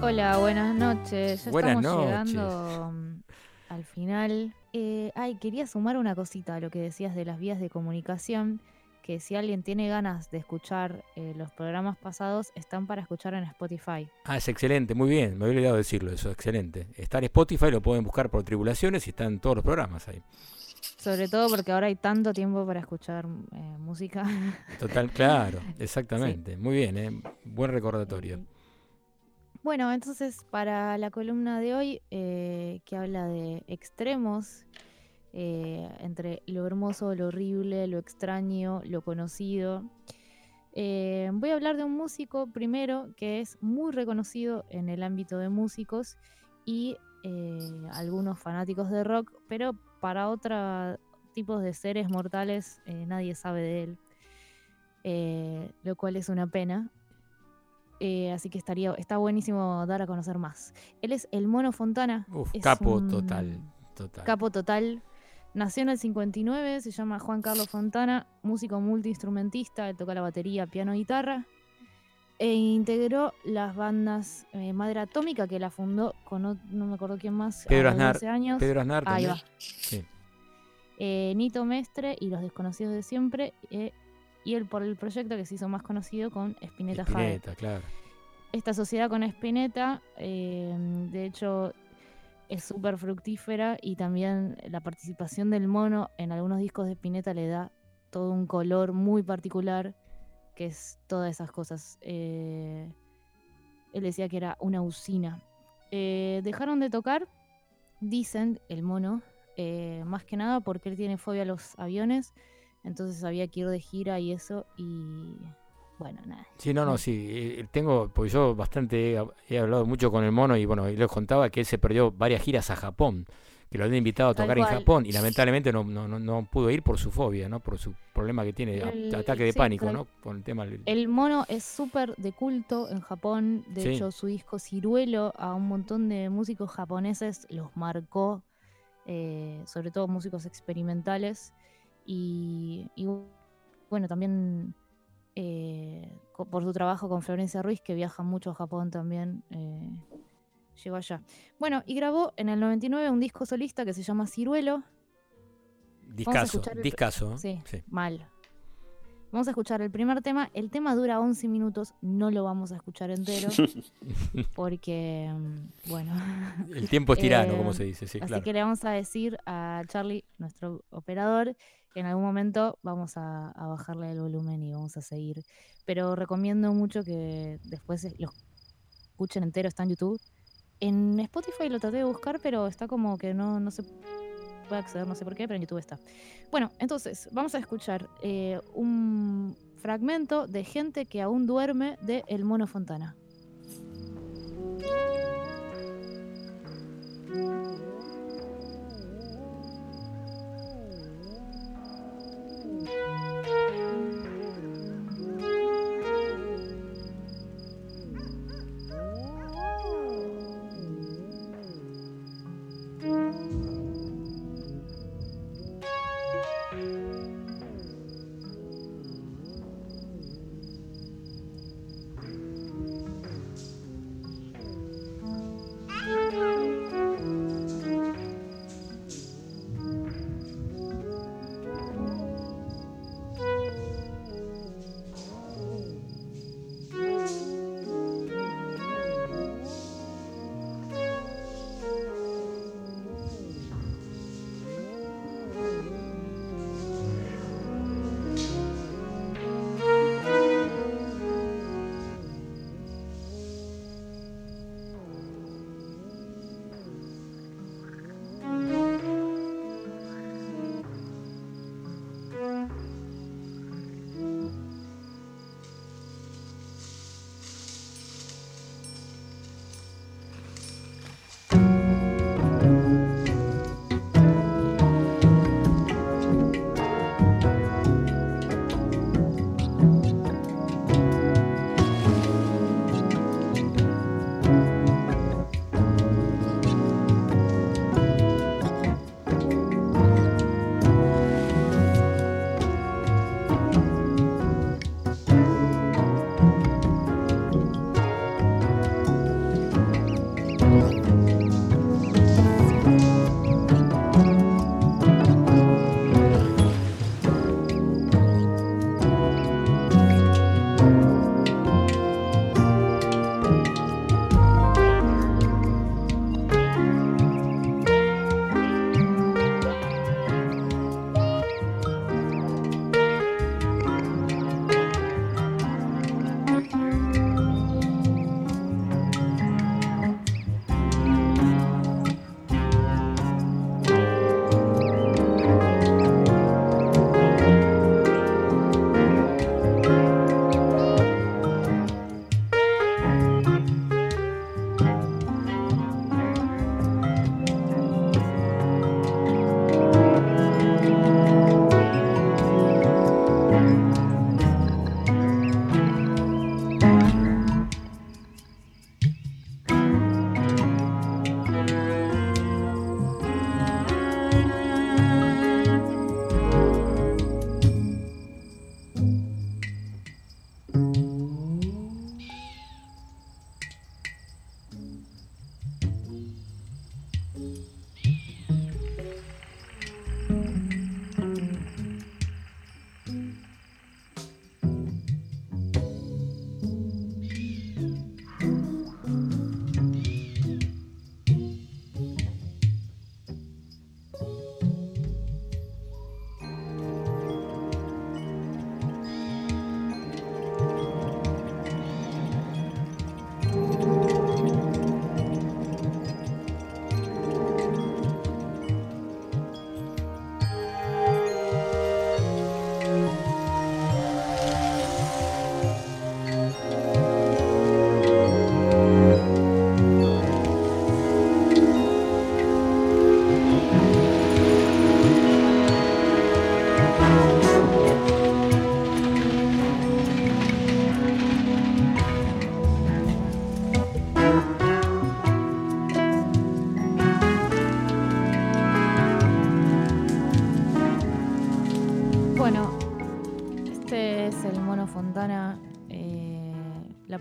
Hola, buenas noches. Ya Buenas estamos noches. llegando mm, al final. Eh, ay, quería sumar una cosita a lo que decías de las vías de comunicación, que si alguien tiene ganas de escuchar eh, los programas pasados, están para escuchar en Spotify. Ah, es excelente, muy bien, me había olvidado decirlo, eso, excelente. Está en Spotify, lo pueden buscar por Tribulaciones y están todos los programas ahí. Sobre todo porque ahora hay tanto tiempo para escuchar eh, música. Total, claro, exactamente. Muy bien, ¿eh? buen recordatorio. Bueno, entonces para la columna de hoy, eh, que habla de extremos, eh, entre lo hermoso, lo horrible, lo extraño, lo conocido, eh, voy a hablar de un músico primero que es muy reconocido en el ámbito de músicos y algunos fanáticos de rock, pero para otros tipos de seres mortales nadie sabe de él, lo cual es una pena. Eh, así que estaría, está buenísimo dar a conocer más. Él es el Mono Fontana. Uf, capo un total, total. Capo total. Nació en el 59, se llama Juan Carlos Fontana, músico multiinstrumentista, él toca la batería, piano, guitarra. E integró las bandas eh, Madre Atómica, que la fundó con no me acuerdo quién más. a Pedro los Aznar, 12 años. Pedro Aznar Ahí va. Sí. Eh, Nito Mestre y Los Desconocidos de Siempre. Y él por el proyecto que se hizo más conocido con Spinetta. Spinetta, claro. Esta sociedad con Spinetta, eh, de hecho, es súper fructífera y también la participación del mono en algunos discos de Spinetta le da todo un color muy particular, que es todas esas cosas. Eh, él decía que era una usina. Eh, dejaron de tocar, dicen el mono, eh, más que nada porque él tiene fobia a los aviones, entonces había que ir de gira y eso, y bueno, nada. Sí, no, no, sí. eh, Tengo, porque yo bastante he, hablado mucho con el mono y bueno, y les contaba que él se perdió varias giras a Japón, que lo habían invitado a Tal tocar en cual. Japón y lamentablemente no, no, no, no pudo ir por su fobia, ¿no? Por su problema que tiene, El- ataque de sí, pánico, ¿no? Con el tema del... El mono es súper de culto en Japón. De Sí. hecho, su disco Ciruelo a un montón de músicos japoneses los marcó, eh, sobre todo músicos experimentales. Y, y bueno, también eh, por su trabajo con Florencia Ruiz, que viaja mucho a Japón también. eh, llegó allá. Bueno, y grabó en el 99 un disco solista que se llama Ciruelo. Discaso, discaso. ¿eh? Sí, Sí. mal. Vamos a escuchar el primer tema. El tema dura 11 minutos, no lo vamos a escuchar entero. porque, mm, bueno. El tiempo es tirano, Eh, como se dice, sí, así claro. que le vamos a decir a Charlie, nuestro operador, que en algún momento vamos a, a bajarle el volumen y vamos a seguir. Pero recomiendo mucho que después eh, lo escuchen entero, está en YouTube. En Spotify lo traté de buscar, pero está como que no, no se puede acceder, no sé por qué, pero en YouTube está. Bueno, entonces vamos a escuchar eh, un fragmento de gente que aún duerme de El Mono Fontana.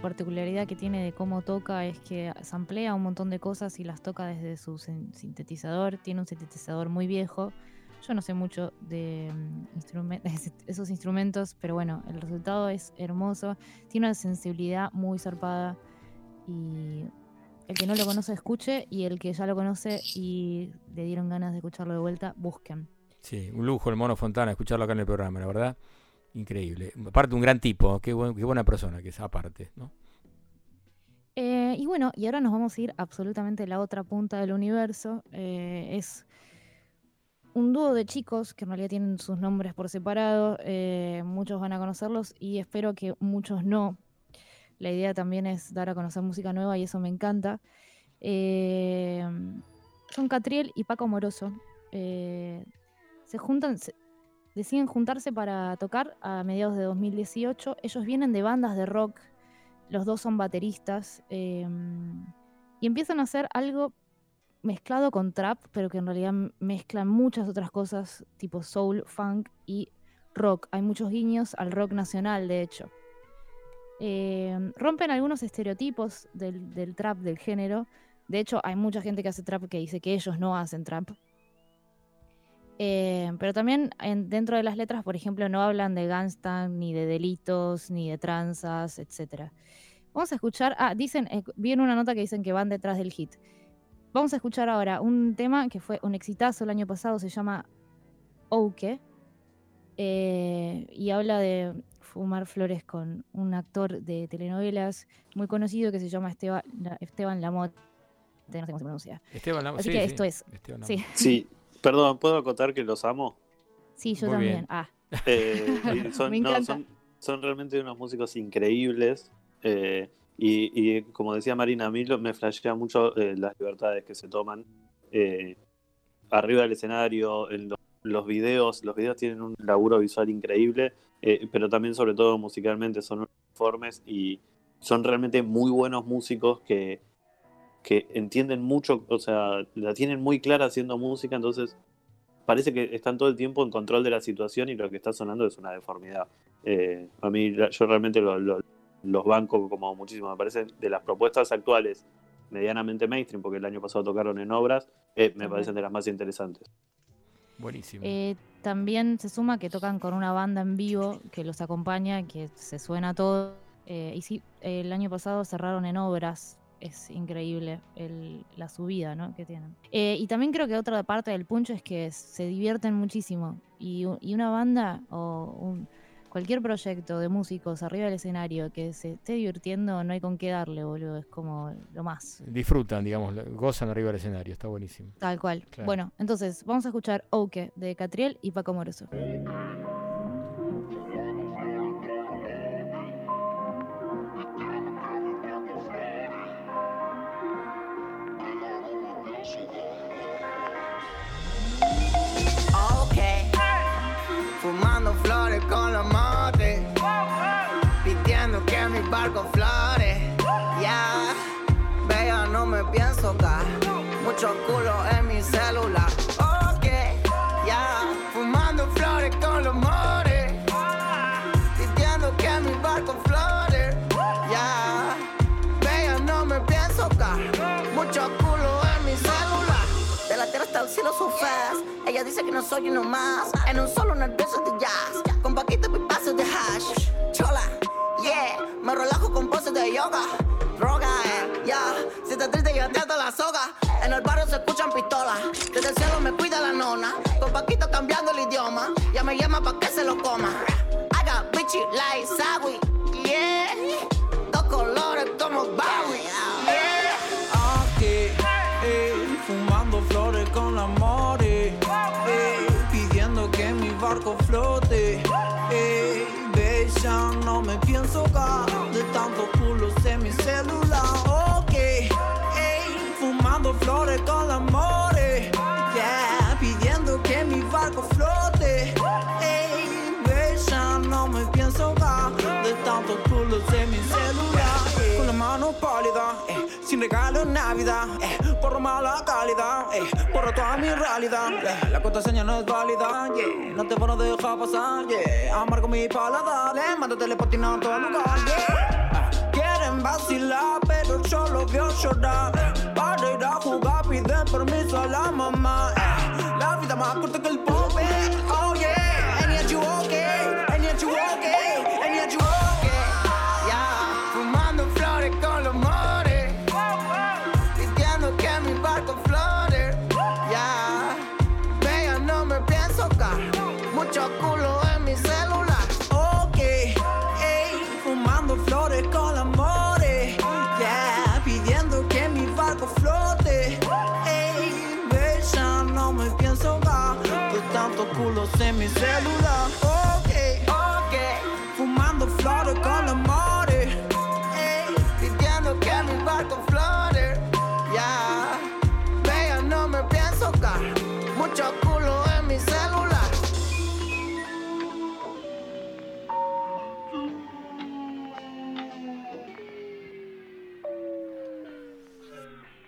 Particularidad que tiene de cómo toca es que samplea un montón de cosas y las toca desde su sin- sintetizador. Tiene un sintetizador muy viejo. Yo no sé mucho de mm, esos instrumentos, pero bueno, el resultado es hermoso. Tiene una sensibilidad muy zarpada y el que no lo conoce escuche y el que ya lo conoce y le dieron ganas de escucharlo de vuelta, busquen. Sí, un lujo el Mono Fontana, escucharlo acá en el programa, la verdad. Increíble. Aparte, un gran tipo, qué, buen- qué buena persona que es, aparte, ¿no? Eh, y bueno, y ahora nos vamos a ir absolutamente a la otra punta del universo. Eh, es un dúo de chicos que en realidad tienen sus nombres por separado. eh, muchos van a conocerlos y espero que muchos no. La idea también es dar a conocer música nueva y eso me encanta. Son Catriel y Paco Moroso. Se juntan, deciden juntarse para tocar a mediados de 2018. Ellos vienen de bandas de rock los dos son bateristas eh, y empiezan a hacer algo mezclado con trap, pero que en realidad mezclan muchas otras cosas, tipo soul, funk y rock. Hay muchos guiños al rock nacional, de hecho. Eh, rompen algunos estereotipos del trap, del género. De hecho, hay mucha gente que hace trap que dice que ellos no hacen trap. Eh, pero también en- dentro de las letras, por ejemplo, no hablan de gangsta, ni de delitos, ni de tranzas, etc. Vamos a escuchar, ah, dicen, eh, vi en una nota que dicen que van detrás del hit. Vamos a escuchar ahora un tema que fue un exitazo el año pasado, se llama Ouke, eh, y habla de fumar flores con un actor de telenovelas muy conocido que se llama Esteban, Esteban Lamotte, no sé cómo se pronuncia. Esteban Lamotte, Así sí, que sí, esto es, Esteban sí, Sí, perdón, ¿puedo acotar que los amo? sí, yo Muy también. bien. Ah, Eh, son, Me no, son, son realmente unos músicos increíbles. eh, y, y como decía Marina, a mí lo- me flashea mucho eh, las libertades que se toman eh, arriba del escenario, en lo- los videos. Los videos tienen un laburo visual increíble, eh, pero también, sobre todo, musicalmente son uniformes y son realmente muy buenos músicos que, que entienden mucho, o sea, la tienen muy clara haciendo música, entonces parece que están todo el tiempo en control de la situación y lo que está sonando es una deformidad. Eh, a mí, yo realmente lo- lo- los banco como muchísimo. Me parece de las propuestas actuales, medianamente mainstream, porque el año pasado tocaron en obras, eh, me parecen de las más interesantes. Buenísimo. Eh, también se suma que tocan con una banda en vivo que los acompaña, que se suena todo. Eh, y sí, el año pasado cerraron en obras. Es increíble el- la subida ¿no? que tienen. Eh, y también creo que otra parte del puncho es que se divierten muchísimo. Y, y una banda o un- cualquier proyecto de músicos arriba del escenario que se esté divirtiendo, no hay con qué darle, boludo. Es como lo más. Disfrutan, digamos, gozan arriba del escenario, está buenísimo. Tal cual. Claro. Bueno, entonces vamos a escuchar Ouke de Catriel y Paco Moroso. Mucho culo en mi celular. Ok, ya, fumando flores con los motes, pidiendo que mi barco flore. Ya, vea, no me pienso caer, mucho culo en mi celular. De la tierra hasta el cielo su fast. Ella dice que no soy uno más. En un solo nervioso de jazz. Con paquito y pasos de hash. Chola, yeah. Me relajo con poses de yoga. Droga, eh, yeah. Si estás triste, yo te ato la soga. En el barrio se escuchan pistolas. Desde el cielo me cuida la nona. Con paquito cambiando el idioma. Ya me llama pa' que se lo coma. Got bitchy like Sawi, yeah. Dos colores como Bowie, yeah. Aquí, eh, fumando flores con la more, eh, pidiendo que mi barco flote. Eh, bella, no me pienso caer de tantos regalo en Navidad. Eh, por mala calidad, eh, por toda mi realidad. eh, la contraseña no es válida, yeah. No te van a dejar pasar, yeah. Amargo mi paladar, eh, mando telepatina a todo lugar, yeah. Ah, Quieren vacilar, pero yo los veo llorar. eh. Para ir a jugar, piden permiso a la mamá. eh. La vida más corta que el pobre, oh yeah. And yet you okay, and yet you okay, Mucho culo en mi celular. Ok, ey, fumando flores con amores. Ya, pidiendo que mi barco flote. Ey, bella, no me pienso caer. De tantos culos en mi celular.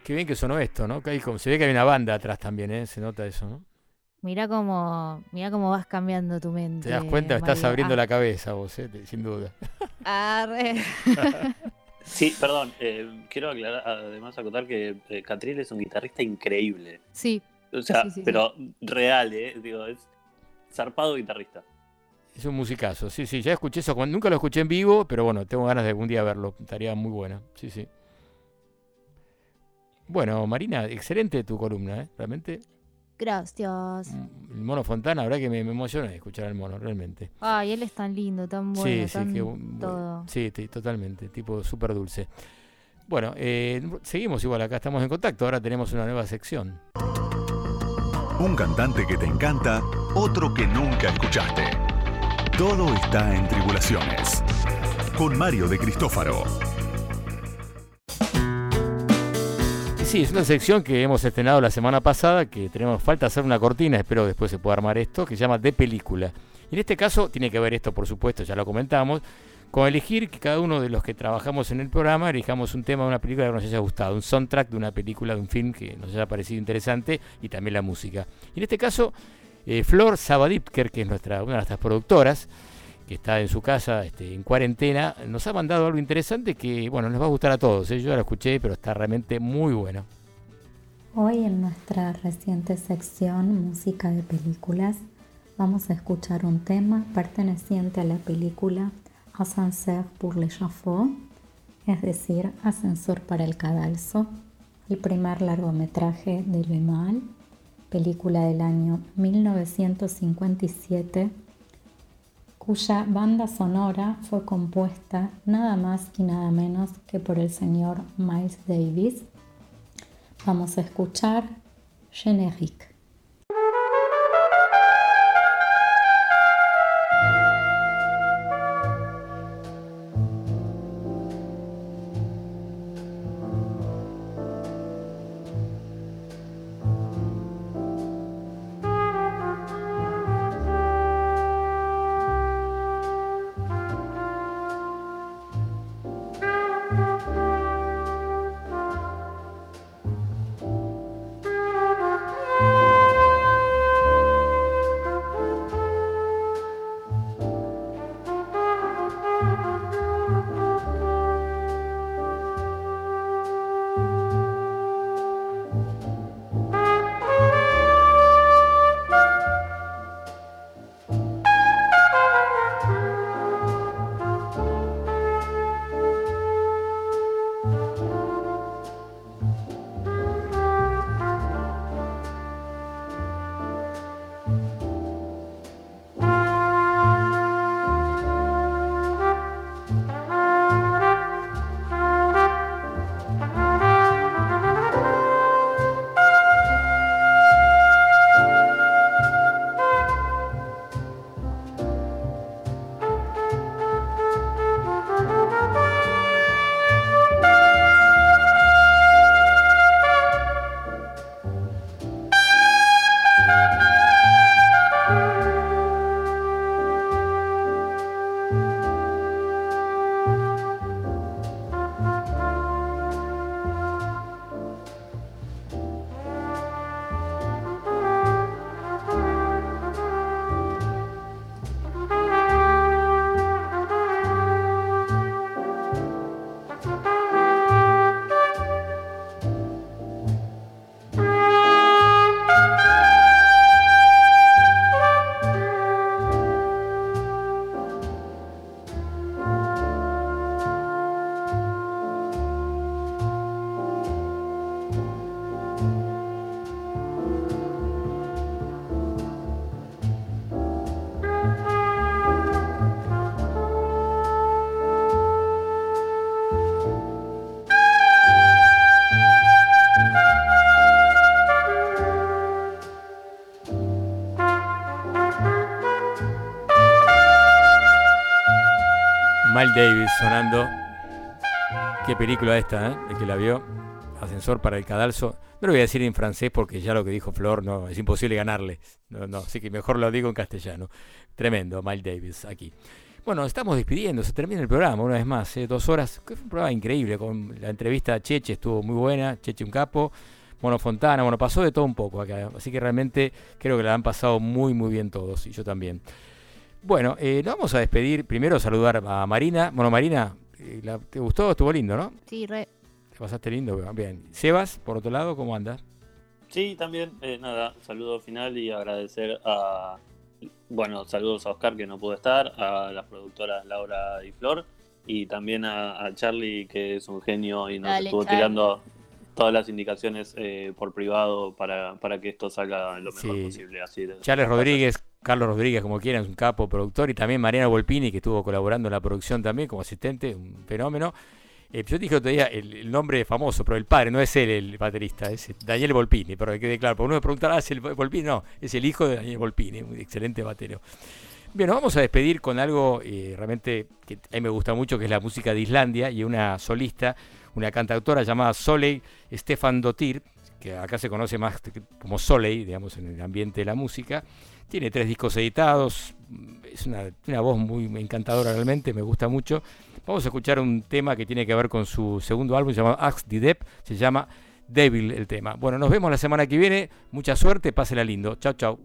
Qué bien que sonó esto, ¿no? Que hay como- se ve que hay una banda atrás también, ¿eh? Se nota eso, ¿no? Mirá cómo, mirá cómo vas cambiando tu mente. Te das cuenta, estás abriendo Ah, la cabeza vos, ¿eh? Sin duda. arre. Sí, perdón, eh, quiero aclarar, además acotar que eh, Catril es un guitarrista increíble. Sí. O sea, Sí, sí, sí. pero real, ¿eh? Digo, es zarpado guitarrista. Es un musicazo, sí, sí, ya escuché eso, nunca lo escuché en vivo, pero bueno, tengo ganas de algún día verlo, estaría muy buena, sí, sí. Bueno, Marina, excelente tu columna, ¿eh? Realmente, Gracias. el mono Fontana, la verdad que me, me emociona escuchar al mono, realmente. Ay, él es tan lindo, tan bueno, sí, sí, tan qué bu- todo. sí, sí, totalmente, tipo súper dulce. Bueno, eh, seguimos igual, acá estamos en contacto, ahora tenemos una nueva sección. Un cantante que te encanta, otro que nunca escuchaste. Todo está en Tribulaciones. Con Mario de Cristófaro. Sí, es una sección que hemos estrenado la semana pasada, que tenemos falta hacer una cortina, espero después se pueda armar esto, que se llama De Película. Y en este caso tiene que ver esto, por supuesto, ya lo comentamos, con elegir que cada uno de los que trabajamos en el programa elijamos un tema de una película que nos haya gustado, un soundtrack de una película, de un film que nos haya parecido interesante y también la música. Y en este caso, eh, Flor Sabadipker, que es nuestra, una de nuestras productoras, que está en su casa este, en cuarentena, nos ha mandado algo interesante que, bueno, nos va a gustar a todos. ¿eh? Yo ya lo escuché, pero está realmente muy bueno. Hoy en nuestra reciente sección Música de Películas vamos a escuchar un tema perteneciente a la película Ascenseur pour l'échafaud, es decir, Ascensor para el cadalso, el primer largometraje de Louis Malle, película del año 1957, cuya banda sonora fue compuesta nada más y nada menos que por el señor Miles Davis. Vamos a escuchar Générique. Davis sonando. Qué película esta, ¿eh? El que la vio. Ascensor para el cadalso. No lo voy a decir en francés porque ya lo que dijo Flor, no, es imposible ganarle. No, no, así que mejor lo digo en castellano. Tremendo, Miles Davis aquí. Bueno, estamos despidiendo, se termina el programa una vez más, ¿eh? dos horas, fue un programa increíble, con la entrevista a Cheche estuvo muy buena, Cheche un capo, Mono Fontana, bueno, pasó de todo un poco acá, así que realmente creo que la han pasado muy muy bien todos, y yo también. Bueno, eh, nos vamos a despedir, primero saludar a Marina, bueno Marina, eh, la- ¿te gustó? Estuvo lindo, ¿no? Sí, re. ¿Te pasaste lindo? Bien. Sebas, por otro lado, ¿cómo andas? Sí, también, eh, nada, saludo final y agradecer a, bueno, saludos a Oscar que no pudo estar, a las productoras Laura y Flor, y también a, a Charlie que es un genio y nos Dale, estuvo Charlie. tirando todas las indicaciones eh, por privado para, para que esto salga lo mejor Sí. posible. Así de- Charles Rodríguez, Carlos Rodríguez, como quieran, un capo productor, y también Mariana Volpini, que estuvo colaborando en la producción también como asistente, un fenómeno. Eh, yo dije otro día el, el nombre famoso, pero el padre no es él el baterista, es Daniel Volpini, pero que quede claro, porque uno me preguntará, ¿es el Volpini? No, es el hijo de Daniel Volpini, un excelente batero. Bien, nos vamos a despedir con algo eh, realmente que a mí me gusta mucho, que es la música de Islandia y una solista, una cantautora llamada Soley Stefan Dottir, que acá se conoce más como Soley, digamos, en el ambiente de la música. Tiene tres discos editados, es una, voz muy encantadora realmente, me gusta mucho. Vamos a escuchar un tema que tiene que ver con su segundo álbum, se llama Axe the Depp, se llama Devil el tema. Bueno, nos vemos la semana que viene, mucha suerte, pásela lindo. Chao, chao.